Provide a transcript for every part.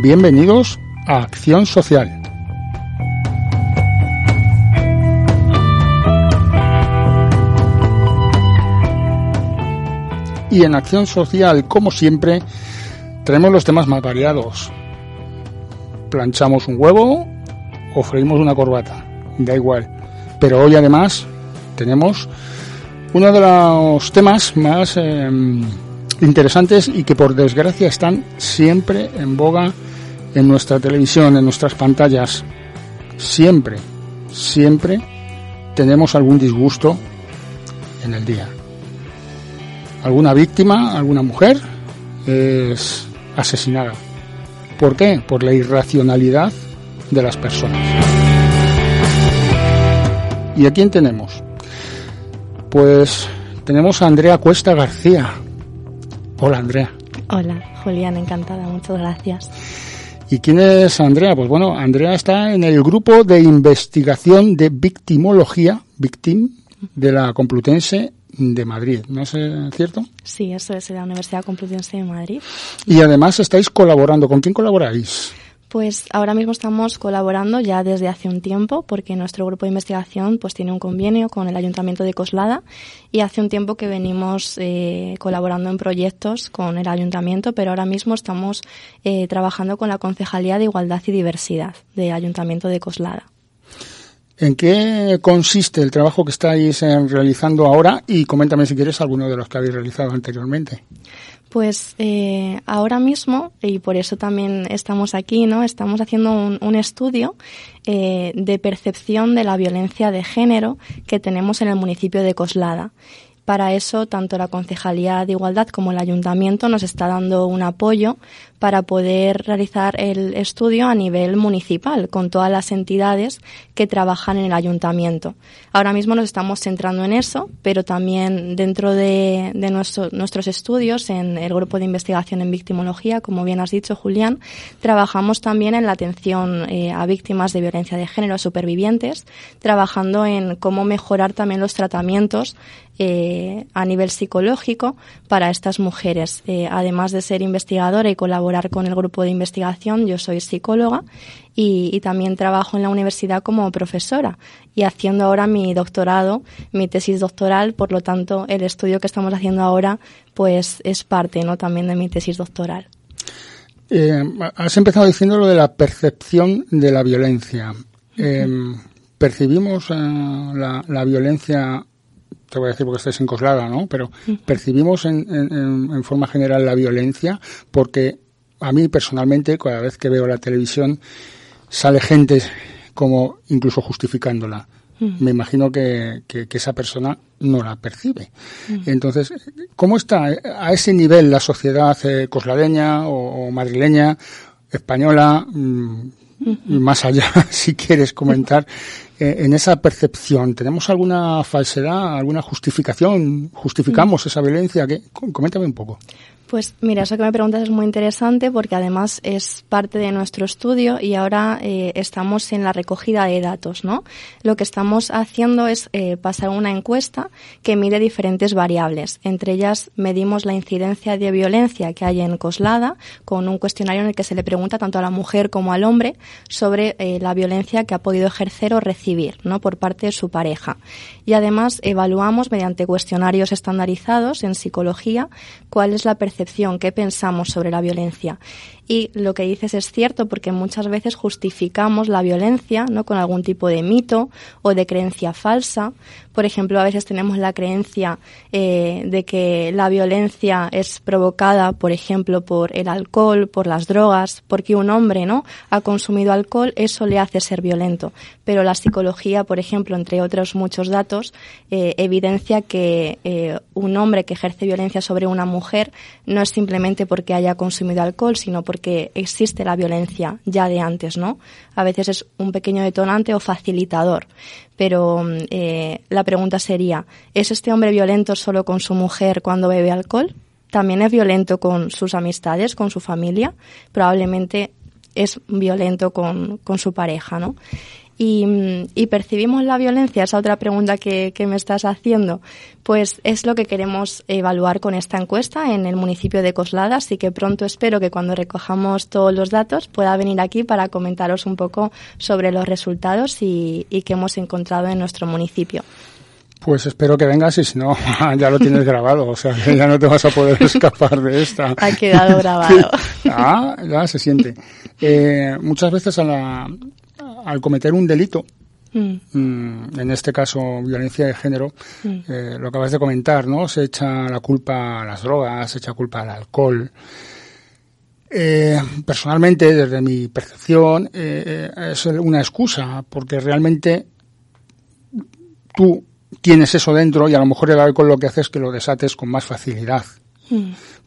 Bienvenidos a Acción Social. Y en Acción Social, como siempre, tenemos los temas más variados. Planchamos un huevo o freímos una corbata, da igual. Pero hoy además tenemos uno de los temas más em, interesantes y que por desgracia están siempre en boga en nuestra televisión, en nuestras pantallas. Siempre, siempre tenemos algún disgusto en el día. Alguna víctima, alguna mujer es asesinada. ¿Por qué? Por la irracionalidad de las personas. ¿Y a quién tenemos? Pues tenemos a Andrea Cuesta García. Hola Andrea. Hola, Julián, encantada, muchas gracias. ¿Y quién es Andrea? Pues bueno, Andrea está en el grupo de investigación de victimología, Victim, de la Complutense de Madrid, ¿no es eh, cierto? Sí, eso es de la Universidad Complutense de Madrid. Y además estáis colaborando. ¿Con quién colaboráis? Pues ahora mismo estamos colaborando ya desde hace un tiempo porque nuestro grupo de investigación pues tiene un convenio con el Ayuntamiento de Coslada y hace un tiempo que venimos eh, colaborando en proyectos con el Ayuntamiento, pero ahora mismo estamos eh, trabajando con la Concejalía de Igualdad y Diversidad del Ayuntamiento de Coslada. ¿En qué consiste el trabajo que estáis eh, realizando ahora? Y coméntame si quieres alguno de los que habéis realizado anteriormente. Pues eh, ahora mismo, y por eso también estamos aquí, ¿no? Estamos haciendo un, un estudio eh, de percepción de la violencia de género que tenemos en el municipio de Coslada. Para eso, tanto la Concejalía de Igualdad como el Ayuntamiento nos está dando un apoyo para poder realizar el estudio a nivel municipal con todas las entidades que trabajan en el ayuntamiento. Ahora mismo nos estamos centrando en eso, pero también dentro de, de nuestro, nuestros estudios en el grupo de investigación en victimología, como bien has dicho, Julián, trabajamos también en la atención eh, a víctimas de violencia de género, supervivientes, trabajando en cómo mejorar también los tratamientos eh, a nivel psicológico para estas mujeres. Eh, además de ser investigadora y colaborar con el grupo de investigación, yo soy psicóloga y, y, también trabajo en la universidad como profesora y haciendo ahora mi doctorado, mi tesis doctoral, por lo tanto el estudio que estamos haciendo ahora pues es parte ¿no? también de mi tesis doctoral. Eh, has empezado diciendo lo de la percepción de la violencia. Eh, percibimos uh, la, la, violencia, te voy a decir porque estáis encoslada, ¿no? Pero percibimos en, en, en, forma general la violencia porque a mí personalmente, cada vez que veo la televisión, sale gente como incluso justificándola. Mm. Me imagino que, que, que, esa persona no la percibe. Mm. Entonces, ¿cómo está a ese nivel la sociedad eh, cosladeña o, o, madrileña, española, y más allá, si quieres comentar, eh, en esa percepción, ¿tenemos alguna falsedad, alguna justificación? ¿Justificamos esa violencia? ¿Qué? Coméntame un poco. Pues mira, eso que me preguntas es muy interesante porque además es parte de nuestro estudio y ahora eh, estamos en la recogida de datos, ¿no? Lo que estamos haciendo es eh, pasar una encuesta que mide diferentes variables. Entre ellas medimos la incidencia de violencia que hay en Coslada con un cuestionario en el que se le pregunta tanto a la mujer como al hombre sobre eh, la violencia que ha podido ejercer o recibir, ¿no? Por parte de su pareja. Y además evaluamos mediante cuestionarios estandarizados en psicología cuál es la percepción qué pensamos sobre la violencia. Y lo que dices es cierto porque muchas veces justificamos la violencia ¿no? con algún tipo de mito o de creencia falsa. Por ejemplo, a veces tenemos la creencia eh, de que la violencia es provocada, por ejemplo, por el alcohol, por las drogas, porque un hombre no ha consumido alcohol, eso le hace ser violento. Pero la psicología, por ejemplo, entre otros muchos datos, eh, evidencia que eh, un hombre que ejerce violencia sobre una mujer no es simplemente porque haya consumido alcohol, sino porque porque existe la violencia ya de antes, ¿no? A veces es un pequeño detonante o facilitador. Pero eh, la pregunta sería, ¿es este hombre violento solo con su mujer cuando bebe alcohol? ¿También es violento con sus amistades, con su familia? Probablemente es violento con, con su pareja, ¿no? Y, percibimos la violencia, esa otra pregunta que, me estás haciendo, pues es lo que queremos evaluar con esta encuesta en el municipio de Coslada, así que pronto espero que cuando recojamos todos los datos pueda venir aquí para comentaros un poco sobre los resultados y, y que hemos encontrado en nuestro municipio. Pues espero que vengas y si no, ya lo tienes grabado, o sea que ya no te vas a poder escapar de esta. Ha quedado grabado. ah, ya se siente. Eh, muchas veces a la, al cometer un delito, mm. Mm, en este caso violencia de género, mm. eh, lo acabas de comentar, ¿no? Se echa la culpa a las drogas, se echa culpa al alcohol. Eh, personalmente, desde mi percepción, eh, es una excusa, porque realmente tú tienes eso dentro y a lo mejor el alcohol lo que hace es que lo desates con más facilidad.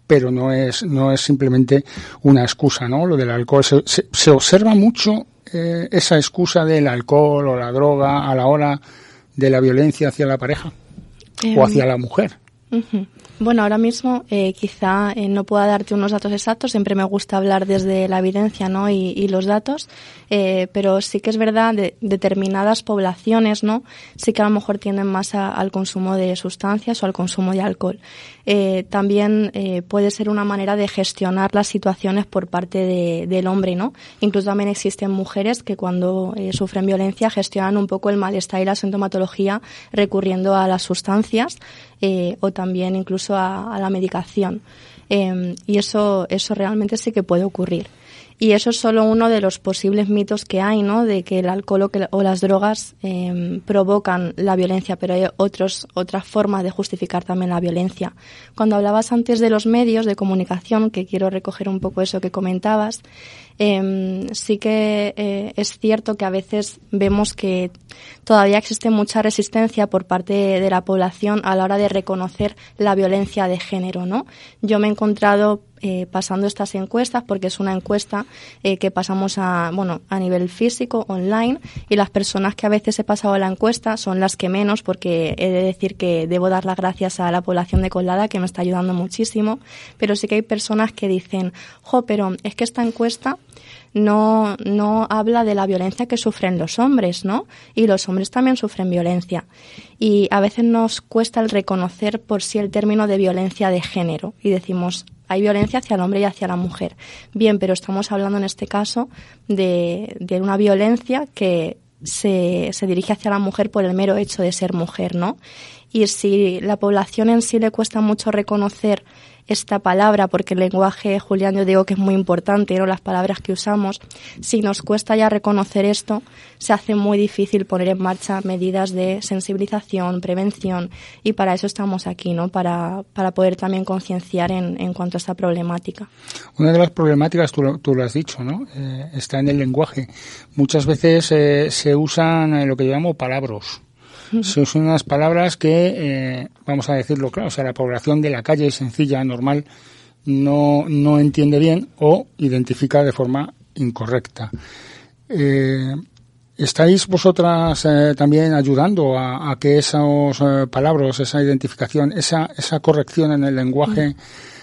Pero no es, no es simplemente una excusa, ¿no? Lo del alcohol. Se, se observa mucho eh, esa excusa del alcohol o la droga a la hora de la violencia hacia la pareja o em, hacia la mujer. Bueno, ahora mismo eh, quizá eh, no pueda darte unos datos exactos, siempre me gusta hablar desde la evidencia ¿no? y, los datos, eh, pero sí que es verdad de determinadas poblaciones ¿no? sí que a lo mejor tienden más al consumo de sustancias o al consumo de alcohol. también puede ser una manera de gestionar las situaciones por parte del hombre, ¿no? Incluso también existen mujeres que cuando sufren violencia gestionan un poco el malestar y la sintomatología recurriendo a las sustancias o también incluso a, la medicación. Em, y eso, eso realmente sí que puede ocurrir. Y eso es solo uno de los posibles mitos que hay, ¿no? De que el alcohol o, las drogas em, provocan la violencia, pero hay otros, otras formas de justificar también la violencia. Cuando hablabas antes de los medios de comunicación, que quiero recoger un poco eso que comentabas, eh, sí que eh, es cierto que a veces vemos que todavía existe mucha resistencia por parte de la población a la hora de reconocer la violencia de género, ¿no? Yo me he encontrado eh, pasando estas encuestas porque es una encuesta eh, que pasamos a bueno a nivel físico online y las personas que a veces he pasado la encuesta son las que menos porque he de decir que debo dar las gracias a la población de Colada que me está ayudando muchísimo pero sí que hay personas que dicen jo pero es que esta encuesta no, no habla de la violencia que sufren los hombres, ¿no? Y los hombres también sufren violencia. Y a veces nos cuesta el reconocer por sí el término de violencia de género. Y decimos, hay violencia hacia el hombre y hacia la mujer. Bien, pero estamos hablando en este caso de, de una violencia que se, se dirige hacia la mujer por el mero hecho de ser mujer, ¿no? Y si la población en sí le cuesta mucho reconocer esta palabra, porque el lenguaje, Julián, yo digo que es muy importante, ¿no? las palabras que usamos, si nos cuesta ya reconocer esto, se hace muy difícil poner en marcha medidas de sensibilización, prevención, y para eso estamos aquí, ¿no? para, para poder también concienciar en, en cuanto a esta problemática. Una de las problemáticas, tú, lo has dicho, ¿no? Eh, está en el lenguaje. Muchas veces eh, se usan eh, lo que llamamos palabras son unas palabras que, eh, vamos a decirlo claro, o sea, la población de la calle sencilla, normal, no, no entiende bien o identifica de forma incorrecta. Eh, ¿Estáis vosotras eh, también ayudando a, que esas palabras, esa identificación, esa, esa corrección en el lenguaje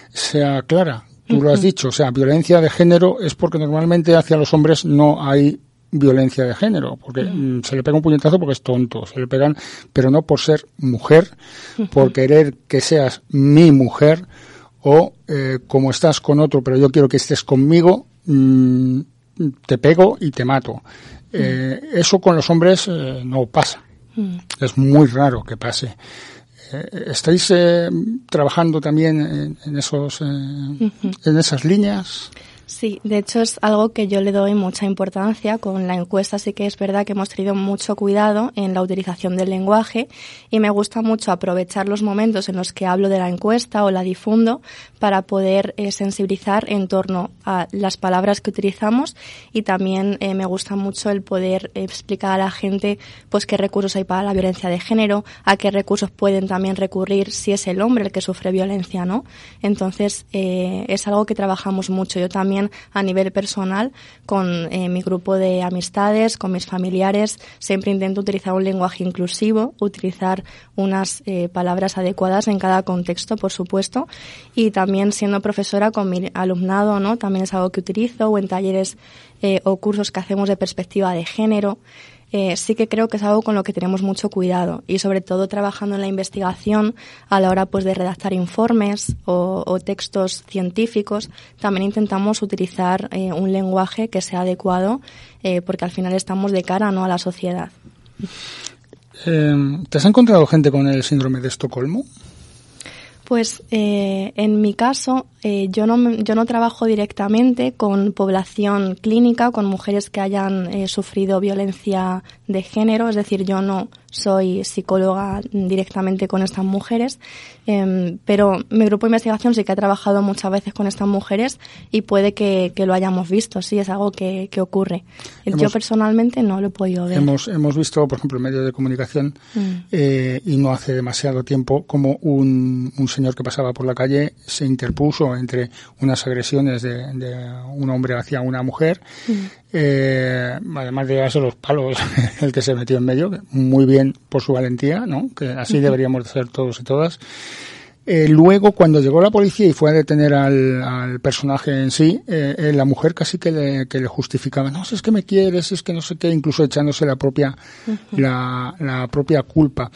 sea clara? Tú lo has dicho, o sea, violencia de género es porque normalmente hacia los hombres no hay violencia de género, porque mm, se le pega un puñetazo porque es tonto, se le pegan, pero no por ser mujer, por querer que seas mi mujer o eh, como estás con otro, pero yo quiero que estés conmigo, mm, te pego y te mato. Eh, eso con los hombres eh, no pasa. Es muy raro que pase. ¿Estáis trabajando también en, esos, en esas líneas? Sí, de hecho es algo que yo le doy mucha importancia. Con la encuesta sí que es verdad que hemos tenido mucho cuidado en la utilización del lenguaje y me gusta mucho aprovechar los momentos en los que hablo de la encuesta o la difundo para poder eh, sensibilizar en torno a las palabras que utilizamos y también eh, me gusta mucho el poder explicar a la gente pues qué recursos hay para la violencia de género, a qué recursos pueden también recurrir si es el hombre el que sufre violencia, ¿no? Entonces eh, es algo que trabajamos mucho. Yo también a nivel personal con eh, mi grupo de amistades, con mis familiares. Siempre intento utilizar un lenguaje inclusivo, utilizar unas eh, palabras adecuadas en cada contexto, por supuesto. Y también siendo profesora con mi alumnado, ¿no? También es algo que utilizo o en talleres eh, o cursos que hacemos de perspectiva de género. Eh, sí que creo que es algo con lo que tenemos mucho cuidado y sobre todo trabajando en la investigación a la hora pues de redactar informes o, textos científicos, también intentamos utilizar eh, un lenguaje que sea adecuado eh, porque al final estamos de cara ¿no? a la sociedad. ¿Te has encontrado gente con el síndrome de Estocolmo? Pues eh, en mi caso, eh, yo, no, yo no trabajo directamente con población clínica, con mujeres que hayan eh, sufrido violencia de género, es decir, yo no soy psicóloga directamente con estas mujeres, em, pero mi grupo de investigación sí que ha trabajado muchas veces con estas mujeres y puede que, lo hayamos visto, sí, es algo que, ocurre. yo personalmente no lo he podido ver. Hemos, hemos visto, por ejemplo, en medios de comunicación, mm. eh, y no hace demasiado tiempo, como un, un señor que pasaba por la calle se interpuso entre unas agresiones de, un hombre hacia una mujer, mm. Eh, además de llevarse los palos el que se metió en medio, muy bien por su valentía, ¿no? Que así deberíamos de ser todos y todas. Eh, luego, cuando llegó la policía y fue a detener al, personaje en sí, eh, eh, la mujer casi que le, que le justificaba, no, si es que me quieres, es que no sé qué, incluso echándose la propia, la, la propia culpa.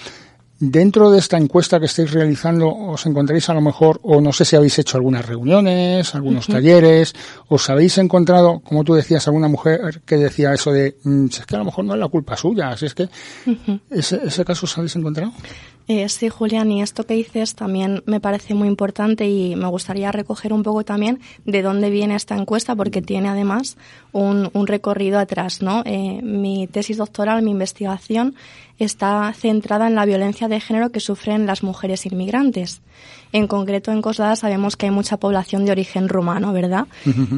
Dentro de esta encuesta que estáis realizando, os encontráis a lo mejor, o no sé si habéis hecho algunas reuniones, algunos talleres, os habéis encontrado, como tú decías, alguna mujer que decía eso de, mm, si es que a lo mejor no es la culpa suya, si es que, ¿ese, ¿ese caso os habéis encontrado? Eh, sí, Julián, y esto que dices también me parece muy importante y me gustaría recoger un poco también de dónde viene esta encuesta, porque tiene además un, un recorrido atrás, ¿no? Eh, mi tesis doctoral, mi investigación, está centrada en la violencia de género que sufren las mujeres inmigrantes. En concreto, en Coslada sabemos que hay mucha población de origen rumano, ¿verdad?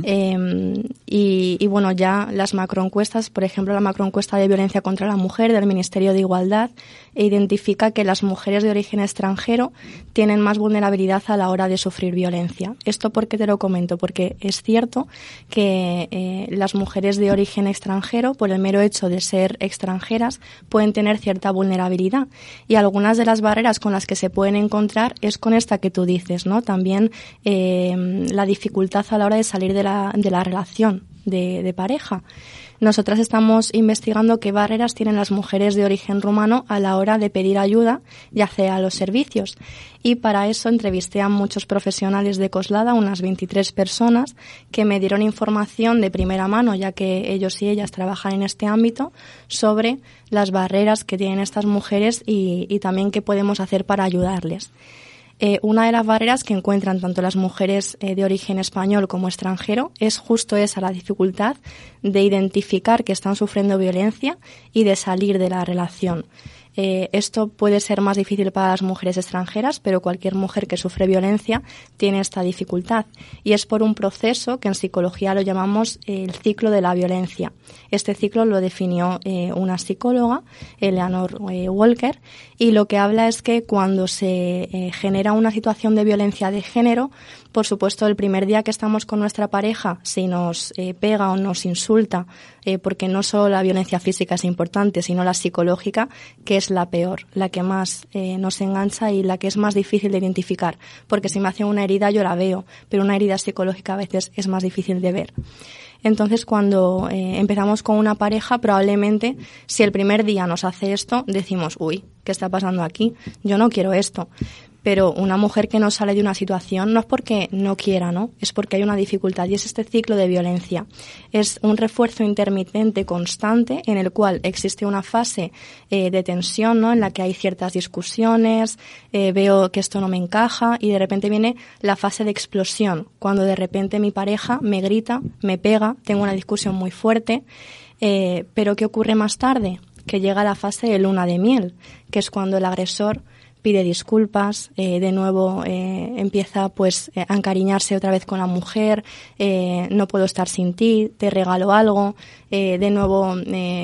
Em, y, bueno, ya las macroencuestas, por ejemplo, la macroencuesta de violencia contra la mujer del Ministerio de Igualdad, identifica que las mujeres de origen extranjero tienen más vulnerabilidad a la hora de sufrir violencia. ¿Esto por qué te lo comento? Porque es cierto que eh, las mujeres de origen extranjero, por el mero hecho de ser extranjeras, pueden tener cierta vulnerabilidad. Y algunas de las barreras con las que se pueden encontrar es con esta tú dices, ¿no? También eh, la dificultad a la hora de salir de la, relación de, pareja. Nosotras estamos investigando qué barreras tienen las mujeres de origen rumano a la hora de pedir ayuda y acceder a los servicios. Y para eso entrevisté a muchos profesionales de Coslada, unas 23 personas, que me dieron información de primera mano, ya que ellos y ellas trabajan en este ámbito, sobre las barreras que tienen estas mujeres y también qué podemos hacer para ayudarles. Eh, una de las barreras que encuentran tanto las mujeres eh, de origen español como extranjero es justo esa, la dificultad de identificar que están sufriendo violencia y de salir de la relación. Eh, esto puede ser más difícil para las mujeres extranjeras, pero cualquier mujer que sufre violencia tiene esta dificultad. Y es por un proceso que en psicología lo llamamos el ciclo de la violencia. Este ciclo lo definió eh, una psicóloga, Eleanor eh, Walker, y lo que habla es que cuando se genera una situación de violencia de género, por supuesto, el primer día que estamos con nuestra pareja, si nos eh, pega o nos insulta, eh, porque no solo la violencia física es importante, sino la psicológica, que es la peor, la que más eh, nos engancha y la que es más difícil de identificar. Porque si me hace una herida, yo la veo, pero una herida psicológica a veces es más difícil de ver. Entonces, cuando empezamos con una pareja, probablemente si el primer día nos hace esto, decimos, uy, ¿qué está pasando aquí? Yo no quiero esto pero una mujer que no sale de una situación no es porque no quiera, ¿no? Es porque hay una dificultad y es este ciclo de violencia. Es un refuerzo intermitente constante en el cual existe una fase eh, de tensión, ¿no? En la que hay ciertas discusiones, eh, veo que esto no me encaja y de repente viene la fase de explosión, cuando de repente mi pareja me grita, me pega, tengo una discusión muy fuerte, eh, pero ¿qué ocurre más tarde? Que llega la fase de luna de miel, que es cuando el agresor pide disculpas, eh, de nuevo eh, empieza pues a encariñarse otra vez con la mujer, eh, no puedo estar sin ti, te regalo algo, de nuevo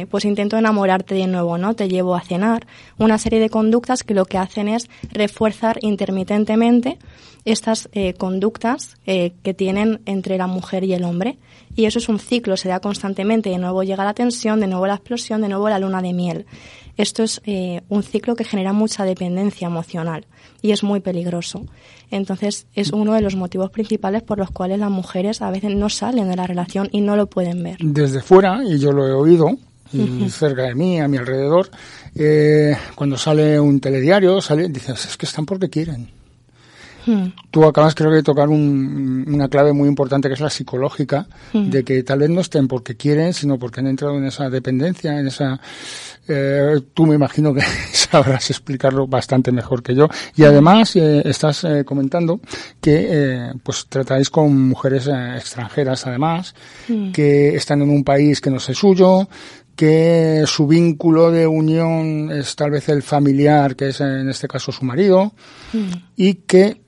pues intento enamorarte de nuevo, ¿no? Te llevo a cenar, una serie de conductas que lo que hacen es refuerzar intermitentemente estas conductas que tienen entre la mujer y el hombre. Y eso es un ciclo, se da constantemente, de nuevo llega la tensión, de nuevo la explosión, de nuevo la luna de miel. Esto es eh, un ciclo que genera mucha dependencia emocional y es muy peligroso. Entonces, es uno de los motivos principales por los cuales las mujeres a veces no salen de la relación y no lo pueden ver. Desde fuera, y yo lo he oído, y cerca de mí, a mi alrededor, eh, cuando sale un telediario, sale, dices, es que están porque quieren. Hmm. Tú acabas, creo que, de tocar una clave muy importante que es la psicológica, hmm. de que tal vez no estén porque quieren, sino porque han entrado en esa dependencia, en esa. Eh, tú me imagino que sabrás explicarlo bastante mejor que yo. Y además eh, estás eh, comentando que pues tratáis con mujeres extranjeras, además, hmm. que están en un país que no es suyo, que su vínculo de unión es tal vez el familiar, que es en este caso su marido, y que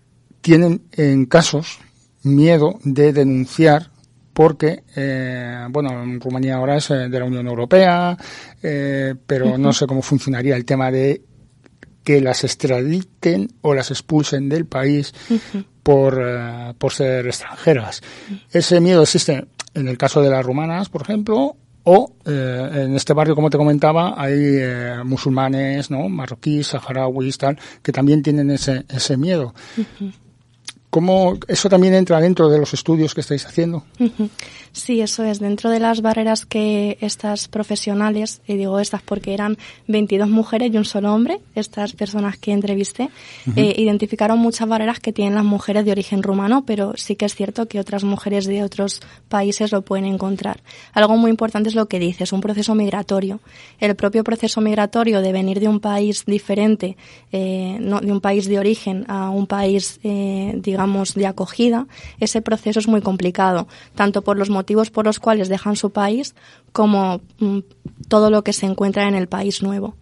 tienen en casos miedo de denunciar porque, eh, bueno, en Rumanía ahora es eh, de la Unión Europea, eh, pero no sé cómo funcionaría el tema de que las extraditen o las expulsen del país por, por ser extranjeras. Ese miedo existe en el caso de las rumanas, por ejemplo, o en este barrio, como te comentaba, hay musulmanes, ¿no? marroquíes, saharauis, tal, que también tienen ese, ese miedo. ¿Cómo eso también entra dentro de los estudios que estáis haciendo? Sí, eso es. Dentro de las barreras que estas profesionales, y digo estas porque eran 22 mujeres y un solo hombre, estas personas que entrevisté, eh, identificaron muchas barreras que tienen las mujeres de origen rumano, pero sí que es cierto que otras mujeres de otros países lo pueden encontrar. Algo muy importante es lo que dices, un proceso migratorio. El propio proceso migratorio de venir de un país diferente, eh, no, de un país de origen a un país, eh, digamos, de acogida, ese proceso es muy complicado, tanto por los motivos por los cuales dejan su país como mm, todo lo que se encuentra en el país nuevo.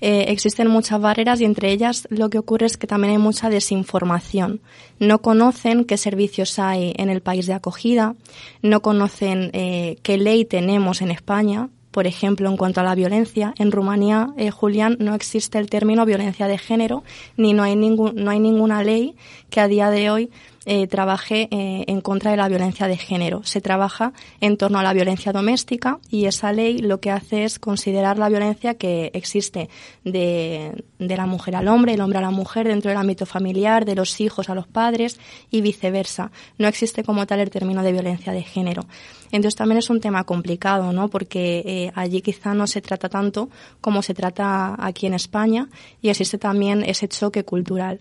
Eh, existen muchas barreras y entre ellas lo que ocurre es que también hay mucha desinformación. No conocen qué servicios hay en el país de acogida, no conocen eh, qué ley tenemos en España, por ejemplo, en cuanto a la violencia, en Rumanía, eh, Julián, no existe el término violencia de género, ni no hay, ningún, no hay ninguna ley que a día de hoy eh, trabaje eh, en contra de la violencia de género. Se trabaja en torno a la violencia doméstica y esa ley lo que hace es considerar la violencia que existe de, de la mujer al hombre, el hombre a la mujer dentro del ámbito familiar, de los hijos a los padres y viceversa. No existe como tal el término de violencia de género. Entonces también es un tema complicado, ¿no? Porque eh, allí quizá no se trata tanto como se trata aquí en España y existe también ese choque cultural.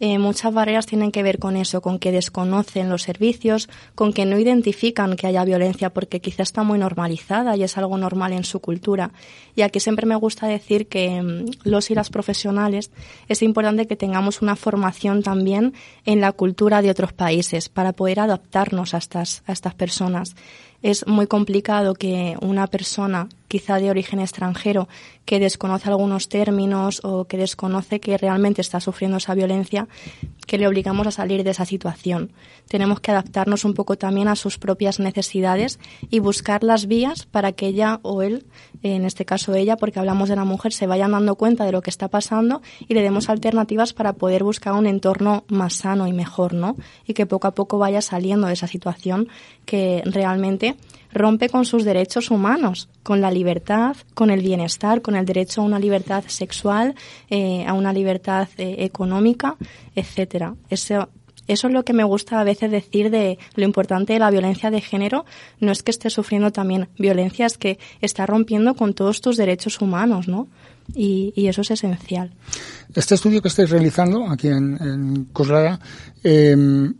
Eh, muchas barreras tienen que ver con eso, con que desconocen los servicios, con que no identifican que haya violencia porque quizá está muy normalizada y es algo normal en su cultura. Y aquí siempre me gusta decir que mm, los y las profesionales es importante que tengamos una formación también en la cultura de otros países para poder adaptarnos a estas, a estas personas es muy complicado que una persona, quizá de origen extranjero, que desconoce algunos términos o que desconoce que realmente está sufriendo esa violencia, que le obligamos a salir de esa situación. Tenemos que adaptarnos un poco también a sus propias necesidades y buscar las vías para que ella o él, en este caso ella, porque hablamos de la mujer, se vayan dando cuenta de lo que está pasando y le demos alternativas para poder buscar un entorno más sano y mejor, ¿no? Y que poco a poco vaya saliendo de esa situación que realmente rompe con sus derechos humanos, con la libertad, con el bienestar, con el derecho a una libertad sexual, eh, a una libertad eh, económica, etcétera. Eso, eso es lo que me gusta a veces decir de lo importante de la violencia de género. No es que esté sufriendo también violencia, es que está rompiendo con todos tus derechos humanos, ¿no? Y, eso es esencial. Este estudio que estáis realizando aquí en, en em,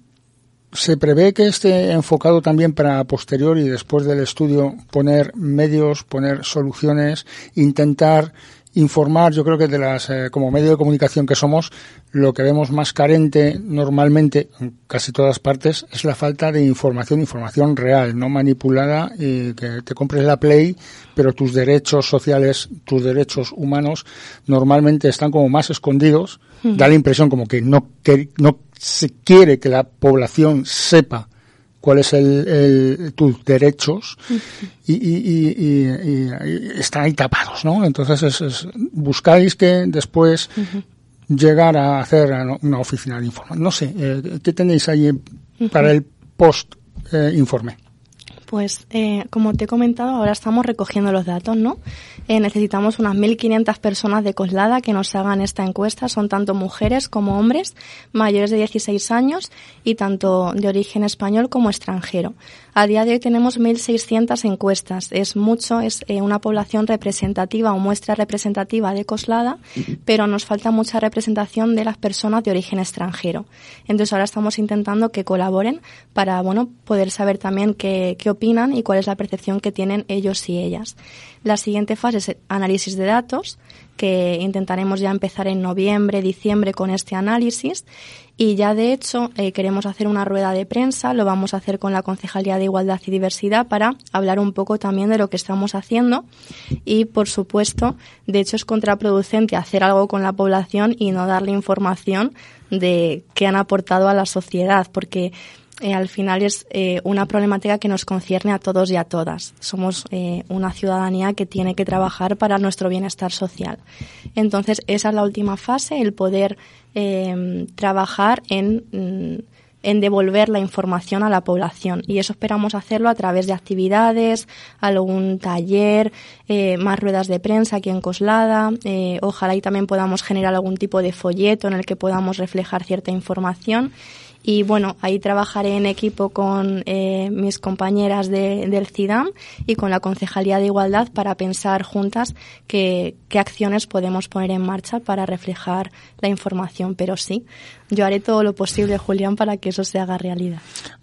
¿Se prevé que esté enfocado también para posterior y después del estudio poner medios, poner soluciones, intentar informar, yo creo que de las, eh, como medio de comunicación que somos, lo que vemos más carente normalmente en casi todas partes es la falta de información, información real, no manipulada y que te compres la Play, pero tus derechos sociales, tus derechos humanos normalmente están como más escondidos. Da la impresión como que no, que no se quiere que la población sepa cuáles son el, tus derechos y, y, y, están ahí tapados, ¿no? Entonces es, buscáis que después llegar a hacer una oficina de informe. No sé, eh, ¿qué tenéis ahí para el post eh, informe? Pues, eh, como te he comentado, ahora estamos recogiendo los datos, ¿no? Eh, necesitamos unas 1.500 personas de Coslada que nos hagan esta encuesta. Son tanto mujeres como hombres mayores de 16 años y tanto de origen español como extranjero. A día de hoy tenemos 1.600 encuestas. Es mucho, es eh, una población representativa o muestra representativa de Coslada, pero nos falta mucha representación de las personas de origen extranjero. Entonces ahora estamos intentando que colaboren para, bueno, poder saber también qué, qué opinan y cuál es la percepción que tienen ellos y ellas. La siguiente fase es análisis de datos, que intentaremos ya empezar en noviembre, diciembre con este análisis. Y ya de hecho eh, queremos hacer una rueda de prensa, lo vamos a hacer con la Concejalía de Igualdad y Diversidad para hablar un poco también de lo que estamos haciendo. Y por supuesto, de hecho es contraproducente hacer algo con la población y no darle información de qué han aportado a la sociedad, porque eh, al final es eh, una problemática que nos concierne a todos y a todas. Somos eh, una ciudadanía que tiene que trabajar para nuestro bienestar social. Entonces, esa es la última fase, el poder trabajar en, mm, en devolver la información a la población. Y eso esperamos hacerlo a través de actividades, algún taller, más ruedas de prensa aquí en Coslada. ojalá y también podamos generar algún tipo de folleto en el que podamos reflejar cierta información y bueno, ahí trabajaré en equipo con eh, mis compañeras de, del CIDAM y con la Concejalía de Igualdad para pensar juntas qué, qué acciones podemos poner en marcha para reflejar la información. Pero sí, yo haré todo lo posible, Julián, para que eso se haga realidad.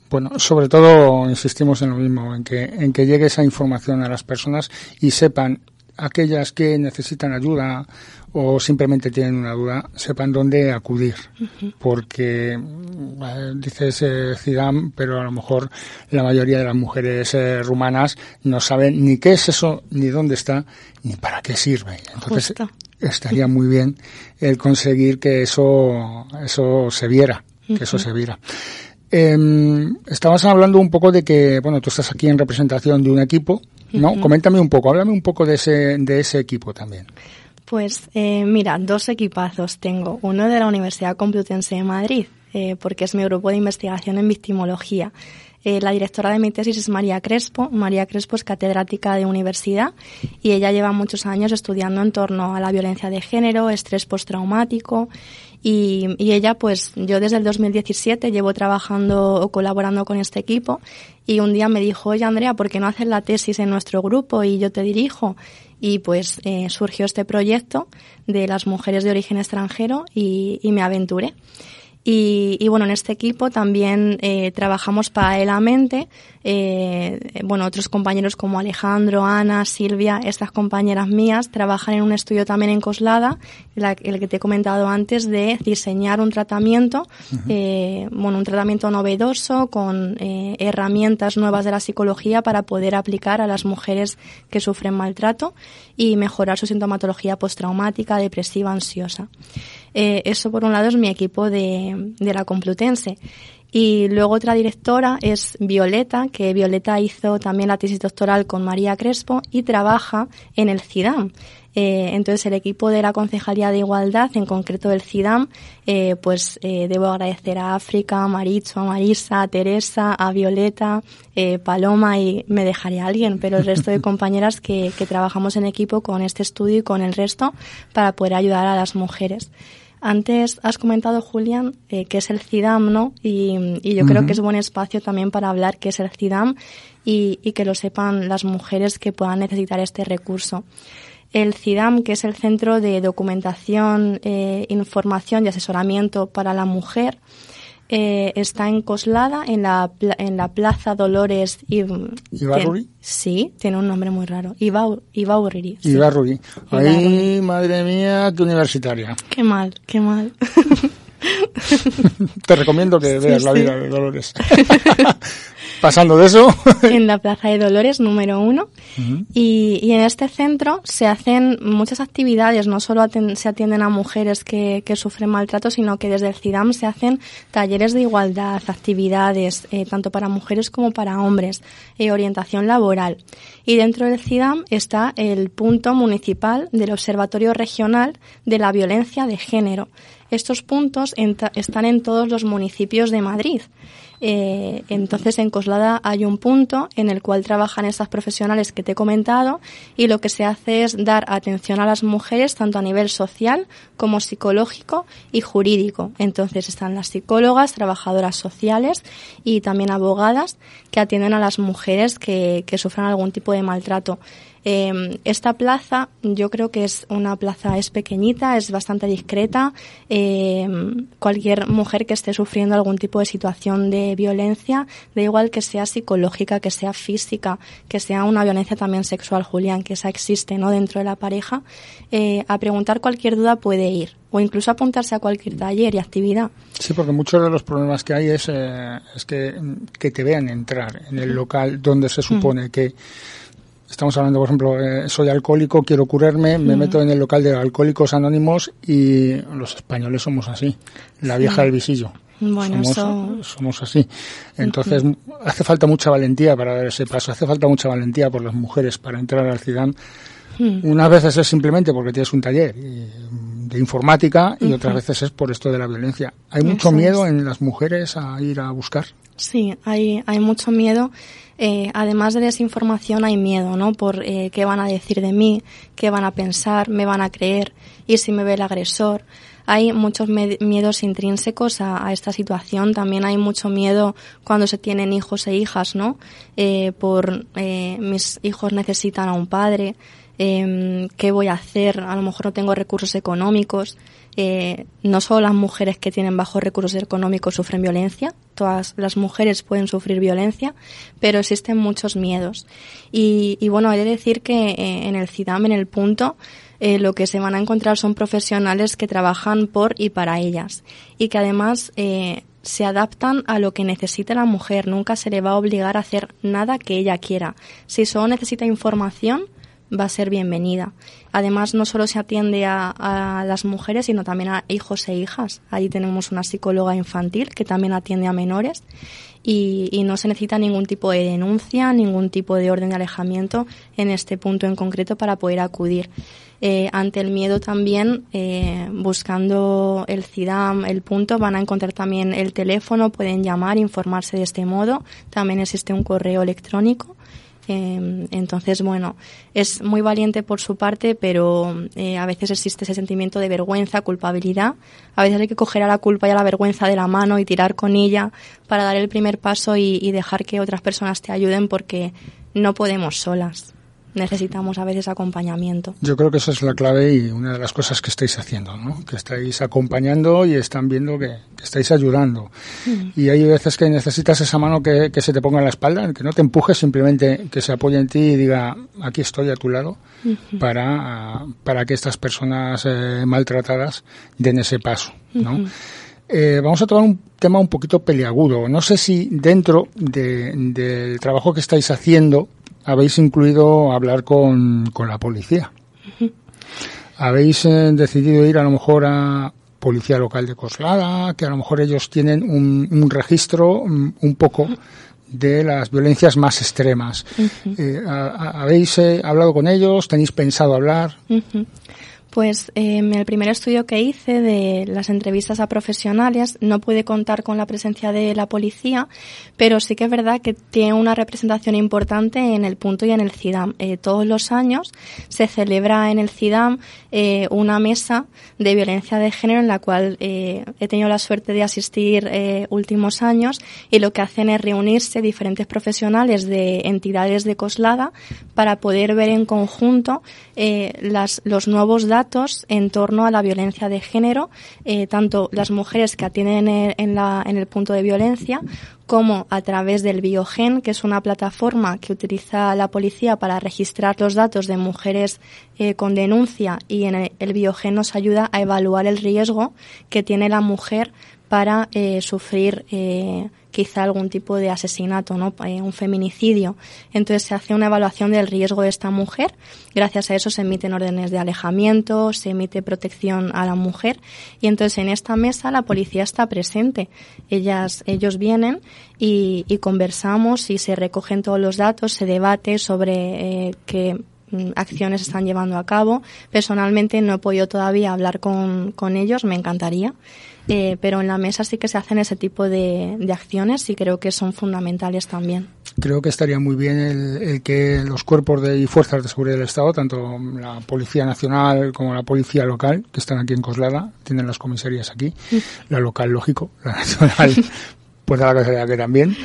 Bueno, sobre todo insistimos en lo mismo, en que, en que llegue esa información a las personas y sepan aquellas que necesitan ayuda o simplemente tienen una duda, sepan dónde acudir. Porque eh, dices eh, pero a lo mejor la mayoría de las mujeres eh, rumanas no saben ni qué es eso, ni dónde está, ni para qué sirve. Entonces estaría muy bien el conseguir que eso, eso se viera, que eso se viera. Eh, estabas hablando un poco de que, bueno, tú estás aquí en representación de un equipo, ¿no? Coméntame un poco, háblame un poco de ese, de ese equipo también. Pues eh, mira, dos equipazos tengo. Uno de la Universidad Complutense de Madrid, eh, porque es mi grupo de investigación en victimología. Eh, la directora de mi tesis es María Crespo. María Crespo es catedrática de universidad y ella lleva muchos años estudiando en torno a la violencia de género, estrés postraumático y, y, ella, pues yo desde el 2017 llevo trabajando o colaborando con este equipo y un día me dijo, oye Andrea, ¿por qué no haces la tesis en nuestro grupo y yo te dirijo? Y pues eh, surgió este proyecto de las mujeres de origen extranjero y, me aventuré. Y, y, bueno, en este equipo también eh, trabajamos paralelamente, eh, bueno, otros compañeros como Alejandro, Ana, Silvia, estas compañeras mías trabajan en un estudio también en Coslada, el que te he comentado antes, de diseñar un tratamiento, eh, bueno, un tratamiento novedoso con eh, herramientas nuevas de la psicología para poder aplicar a las mujeres que sufren maltrato y mejorar su sintomatología postraumática, depresiva, ansiosa. Eh, eso por un lado es mi equipo de, de la Complutense. Y luego otra directora es Violeta, que Violeta hizo también la tesis doctoral con María Crespo y trabaja en el CIDAM. Eh, entonces el equipo de la Concejalía de Igualdad, en concreto del CIDAM, eh, pues eh, debo agradecer a África, a Maricho, a Marisa, a Teresa, a Violeta, eh, Paloma y me dejaré a alguien, pero el resto de compañeras que, que trabajamos en equipo con este estudio y con el resto para poder ayudar a las mujeres. Antes has comentado, Julián, eh, que es el CIDAM, ¿no? Y, y yo creo que es buen espacio también para hablar qué es el CIDAM y, y, que lo sepan las mujeres que puedan necesitar este recurso. El CIDAM, que es el Centro de Documentación, eh, Información y Asesoramiento para la Mujer, eh, está en Coslada, en la, en la Plaza Dolores y, ¿Ibarruri? sí, tiene un nombre muy raro. Ibaurri. Sí. Ibarruri. Ahí, madre mía, qué universitaria. Qué mal, qué mal. Te recomiendo que veas sí, la vida sí. de Dolores. Pasando de eso. en la Plaza de Dolores, número uno. Uh -huh. y, y, en este centro se hacen muchas actividades, no solo aten se atienden a mujeres que, que, sufren maltrato, sino que desde el CIDAM se hacen talleres de igualdad, actividades, eh, tanto para mujeres como para hombres, eh, orientación laboral. Y dentro del CIDAM está el punto municipal del Observatorio Regional de la Violencia de Género. Estos puntos están en todos los municipios de Madrid. Eh, entonces en Coslada hay un punto en el cual trabajan estas profesionales que te he comentado y lo que se hace es dar atención a las mujeres tanto a nivel social como psicológico y jurídico. Entonces están las psicólogas, trabajadoras sociales y también abogadas que atienden a las mujeres que, que sufran algún tipo de maltrato. Eh, esta plaza yo creo que es una plaza, es pequeñita, es bastante discreta. Eh, cualquier mujer que esté sufriendo algún tipo de situación de violencia, da igual que sea psicológica, que sea física, que sea una violencia también sexual, Julián, que esa existe ¿no? dentro de la pareja, eh, a preguntar cualquier duda puede ir o incluso apuntarse a cualquier taller y actividad. Sí, porque muchos de los problemas que hay es, eh, es que, que te vean entrar en el local donde se supone que Estamos hablando, por ejemplo, eh, soy alcohólico, quiero curarme, me meto en el local de alcohólicos anónimos y los españoles somos así, la vieja del visillo. Bueno, somos, somos así. Entonces, hace falta mucha valentía para dar ese paso, hace falta mucha valentía por las mujeres para entrar al CIDAN. Unas veces es simplemente porque tienes un taller de informática y otras veces es por esto de la violencia. ¿Hay mucho miedo en las mujeres a ir a buscar? Sí, hay, hay mucho miedo. Eh, además de desinformación hay miedo, ¿no? Por eh, qué van a decir de mí, qué van a pensar, me van a creer y si me ve el agresor. Hay muchos miedos intrínsecos a, esta situación. También hay mucho miedo cuando se tienen hijos e hijas, ¿no? Eh, por mis hijos necesitan a un padre. Em, ¿Qué voy a hacer? A lo mejor no tengo recursos económicos. Eh, no solo las mujeres que tienen bajos recursos económicos sufren violencia, todas las mujeres pueden sufrir violencia, pero existen muchos miedos. Y, bueno, he de decir que eh, en el CIDAM, en el punto, eh, lo que se van a encontrar son profesionales que trabajan por y para ellas y que además se adaptan a lo que necesita la mujer. Nunca se le va a obligar a hacer nada que ella quiera. Si solo necesita información, va a ser bienvenida. Además, no solo se atiende a, las mujeres, sino también a hijos e hijas. Allí tenemos una psicóloga infantil que también atiende a menores y, no se necesita ningún tipo de denuncia, ningún tipo de orden de alejamiento en este punto en concreto para poder acudir. Eh, ante el miedo también, eh, buscando el CIDAM, el punto, van a encontrar también el teléfono, pueden llamar, informarse de este modo. También existe un correo electrónico Em, entonces, bueno, es muy valiente por su parte, pero eh, a veces existe ese sentimiento de vergüenza, culpabilidad. A veces hay que coger a la culpa y a la vergüenza de la mano y tirar con ella para dar el primer paso y dejar que otras personas te ayuden porque no podemos solas necesitamos a veces acompañamiento. Yo creo que esa es la clave y una de las cosas que estáis haciendo, ¿no? Que estáis acompañando y están viendo que, estáis ayudando. Mm. Y hay veces que necesitas esa mano que, se te ponga en la espalda, que no te empuje, simplemente que se apoye en ti y diga, aquí estoy a tu lado, para, para que estas personas eh, maltratadas den ese paso, ¿no? Eh, vamos a tomar un tema un poquito peliagudo. No sé si dentro del trabajo que estáis haciendo habéis incluido hablar con, con la policía. Habéis eh, decidido ir a lo mejor a policía local de Coslada, que a lo mejor ellos tienen un, un registro mm, un poco de las violencias más extremas. Eh, ¿Habéis eh, hablado con ellos? ¿Tenéis pensado hablar? Pues eh, el primer estudio que hice de las entrevistas a profesionales no pude contar con la presencia de la policía, pero sí que es verdad que tiene una representación importante en el punto y en el CIDAM. Eh, todos los años se celebra en el CIDAM eh, una mesa de violencia de género en la cual he tenido la suerte de asistir últimos años y lo que hacen es reunirse diferentes profesionales de entidades de Coslada para poder ver en conjunto las, los nuevos datos en torno a la violencia de género, eh, tanto las mujeres que atienden en, la, en el punto de violencia como a través del Biogen, que es una plataforma que utiliza la policía para registrar los datos de mujeres eh, con denuncia y en el, el, Biogen nos ayuda a evaluar el riesgo que tiene la mujer para eh, sufrir eh, quizá algún tipo de asesinato, ¿no? Eh, un feminicidio. Entonces se hace una evaluación del riesgo de esta mujer. Gracias a eso se emiten órdenes de alejamiento, se emite protección a la mujer y entonces en esta mesa la policía está presente. Ellas, ellos vienen y, y conversamos y se recogen todos los datos, se debate sobre qué mm, acciones están llevando a cabo. Personalmente no he podido todavía hablar con, con ellos, me encantaría. Eh, pero en la mesa sí que se hacen ese tipo de, de, acciones y creo que son fundamentales también. Creo que estaría muy bien el, el, que los cuerpos de, y fuerzas de seguridad del Estado, tanto la Policía Nacional como la Policía Local, que están aquí en Coslada, tienen las comisarías aquí, la local, lógico, la nacional, pues a la casualidad que también.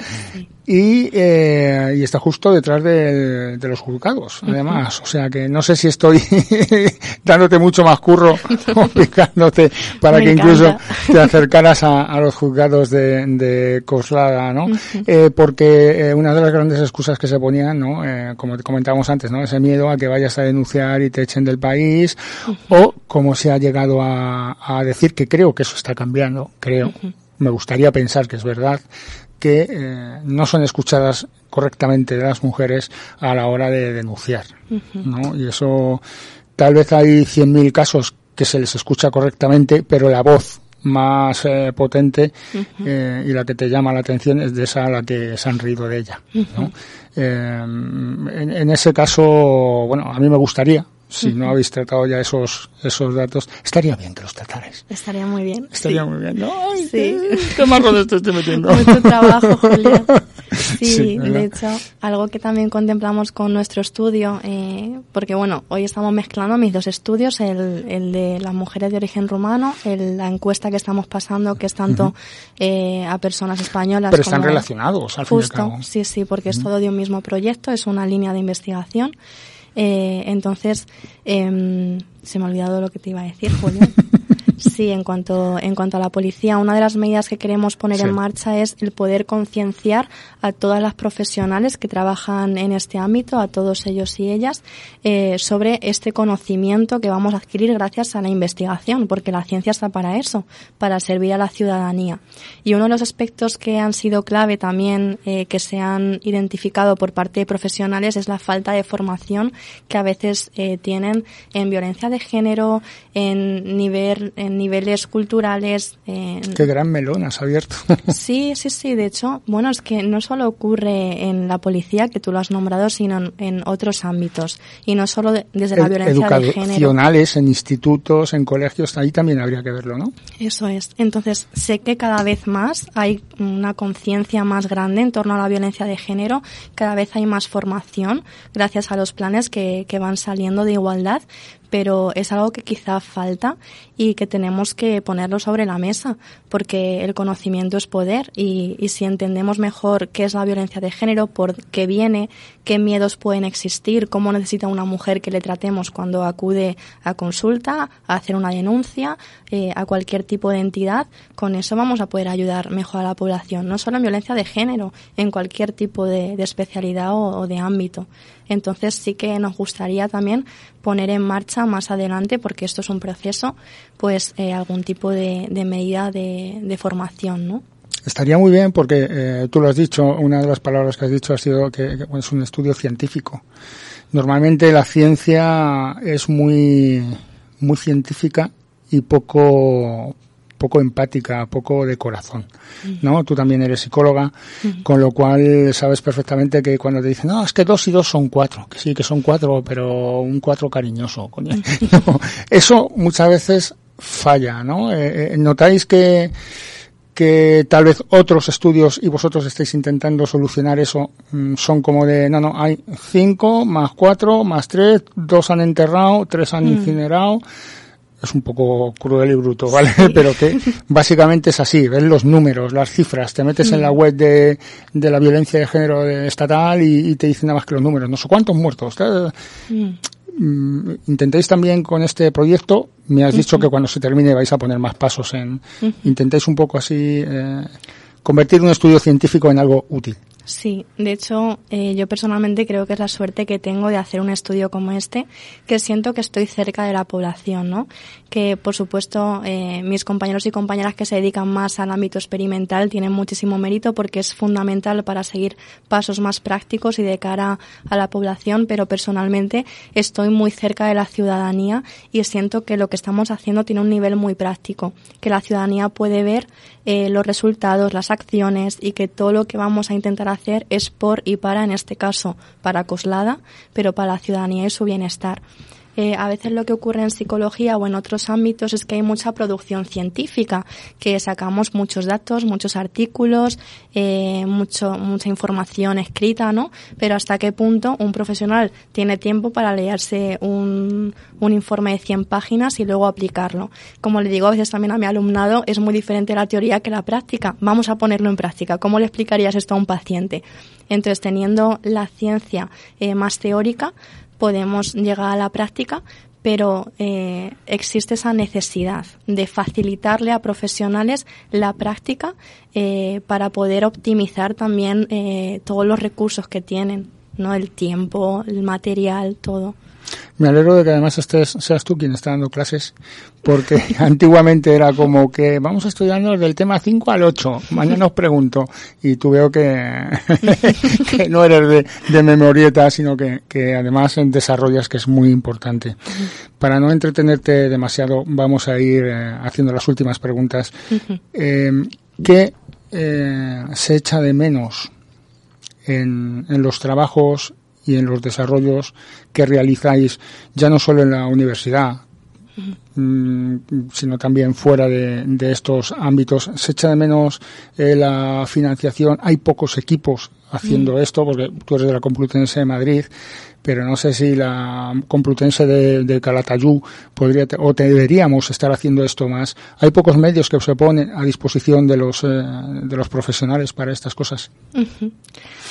Y, eh, y está justo detrás de, de los juzgados, además. O sea que no sé si estoy dándote mucho más curro, complicándote para Me que encanta. incluso te acercaras a, a los juzgados de, de Coslada, ¿no? Uh -huh. eh, porque eh, una de las grandes excusas que se ponían, ¿no? Eh, como te comentábamos antes, ¿no? Ese miedo a que vayas a denunciar y te echen del país, uh -huh. o como se ha llegado a, a, decir, que creo que eso está cambiando, creo me gustaría pensar que es verdad, que eh, no son escuchadas correctamente de las mujeres a la hora de denunciar. Uh -huh. ¿no? Y eso, tal vez hay 100.000 casos que se les escucha correctamente, pero la voz más eh, potente uh -huh. eh, y la que te llama la atención es de esa a la que se han reído de ella. Uh -huh. ¿no? en, en, ese caso, bueno, a mí me gustaría si no habéis tratado ya esos esos datos, estaría bien que los tratarais. Estaría muy bien. Estaría sí. muy bien. ¿no? Ay, sí. qué, marrón te estoy metiendo. Mucho trabajo, Julia. Sí, sí de hecho, algo que también contemplamos con nuestro estudio, eh, porque bueno, hoy estamos mezclando mis dos estudios, el, el de las mujeres de origen rumano, el, la encuesta que estamos pasando, que es tanto uh -huh. eh, a personas españolas Pero están relacionados, al justo, fin y al cabo. Sí, sí, porque uh -huh. es todo de un mismo proyecto, es una línea de investigación. Eh, entonces, eh, se me ha olvidado lo que te iba a decir, Julio. Sí, en cuanto, en cuanto a la policía, una de las medidas que queremos poner sí. en marcha es el poder concienciar a todas las profesionales que trabajan en este ámbito, a todos ellos y ellas, eh, sobre este conocimiento que vamos a adquirir gracias a la investigación, porque la ciencia está para eso, para servir a la ciudadanía. Y uno de los aspectos que han sido clave también, eh, que se han identificado por parte de profesionales, es la falta de formación que a veces eh, tienen en violencia de género, en nivel, en niveles culturales. En... Qué gran melón has abierto. sí, sí, sí. De hecho, bueno, es que no solo ocurre en la policía, que tú lo has nombrado, sino en, en otros ámbitos. Y no solo de, desde la violencia de género. En institutos, en colegios, ahí también habría que verlo, ¿no? Eso es. Entonces, sé que cada vez más hay una conciencia más grande en torno a la violencia de género. Cada vez hay más formación gracias a los planes que, que van saliendo de igualdad pero es algo que quizá falta y que tenemos que ponerlo sobre la mesa, porque el conocimiento es poder y, y, si entendemos mejor qué es la violencia de género, por qué viene, qué miedos pueden existir, cómo necesita una mujer que le tratemos cuando acude a consulta, a hacer una denuncia, eh, a cualquier tipo de entidad, con eso vamos a poder ayudar mejor a la población, no solo en violencia de género, en cualquier tipo de, especialidad o de ámbito. Entonces sí que nos gustaría también poner en marcha más adelante, porque esto es un proceso, pues eh, algún tipo de, medida de, de, formación, ¿no? Estaría muy bien porque eh, tú lo has dicho, una de las palabras que has dicho ha sido que, que es un estudio científico. Normalmente la ciencia es muy, muy científica y poco, poco empática, poco de corazón, ¿no? Tú también eres psicóloga, con lo cual sabes perfectamente que cuando te dicen, no, es que dos y dos son cuatro, que sí, que son cuatro, pero un cuatro cariñoso, coño. No, eso muchas veces falla, ¿no? Eh, eh, notáis que que tal vez otros estudios y vosotros estáis intentando solucionar eso mm, son como de no no hay cinco más cuatro más tres dos han enterrado tres han mm. Es un poco cruel y bruto, ¿vale? Sí. Pero que básicamente es así, ves los números, las cifras, te metes mm. en la web de, de, la violencia de género estatal y, y, te dicen nada más que los números, no sé cuántos muertos. Mm. Intentéis también con este proyecto, me has dicho uh -huh. que cuando se termine vais a poner más pasos en, uh -huh. intentéis un poco así eh, convertir un estudio científico en algo útil. Sí, de hecho, eh, yo personalmente creo que es la suerte que tengo de hacer un estudio como este, que siento que estoy cerca de la población, ¿no? Que, por supuesto, eh, mis compañeros y compañeras que se dedican más al ámbito experimental tienen muchísimo mérito porque es fundamental para seguir pasos más prácticos y de cara a la población, pero personalmente estoy muy cerca de la ciudadanía y siento que lo que estamos haciendo tiene un nivel muy práctico, que la ciudadanía puede ver eh, los resultados, las acciones y que todo lo que vamos a intentar hacer es por y para, en este caso, para Coslada, pero para la ciudadanía y su bienestar. Eh, a veces lo que ocurre en psicología o en otros ámbitos es que hay mucha producción científica, que sacamos muchos datos, muchos artículos, eh, mucho, mucha información escrita, ¿no? Pero hasta qué punto un profesional tiene tiempo para leerse un, un informe de 100 páginas y luego aplicarlo. Como le digo a veces también a mi alumnado, es muy diferente la teoría que la práctica. Vamos a ponerlo en práctica. ¿Cómo le explicarías esto a un paciente? Entonces, teniendo la ciencia eh, más teórica, podemos llegar a la práctica, pero eh, existe esa necesidad de facilitarle a profesionales la práctica eh, para poder optimizar también eh, todos los recursos que tienen, ¿no? El tiempo, el material, todo. Me alegro de que además estés, seas tú quien está dando clases, porque antiguamente era como que vamos estudiando del tema 5 al 8, mañana os pregunto, y tú veo que, que no eres de, de memorieta, sino que, que además desarrollas, que es muy importante. Para no entretenerte demasiado, vamos a ir eh, haciendo las últimas preguntas. Eh, ¿Qué eh, se echa de menos en, en los trabajos y en los desarrollos que realizáis ya no solo en la universidad, mm, sino también fuera de, de, estos ámbitos. Se echa de menos eh, la financiación. Hay pocos equipos haciendo esto, porque tú eres de la Complutense de Madrid, pero no sé si la Complutense de, de Calatayud podría o deberíamos estar haciendo esto más. Hay pocos medios que se ponen a disposición de los eh, de los profesionales para estas cosas.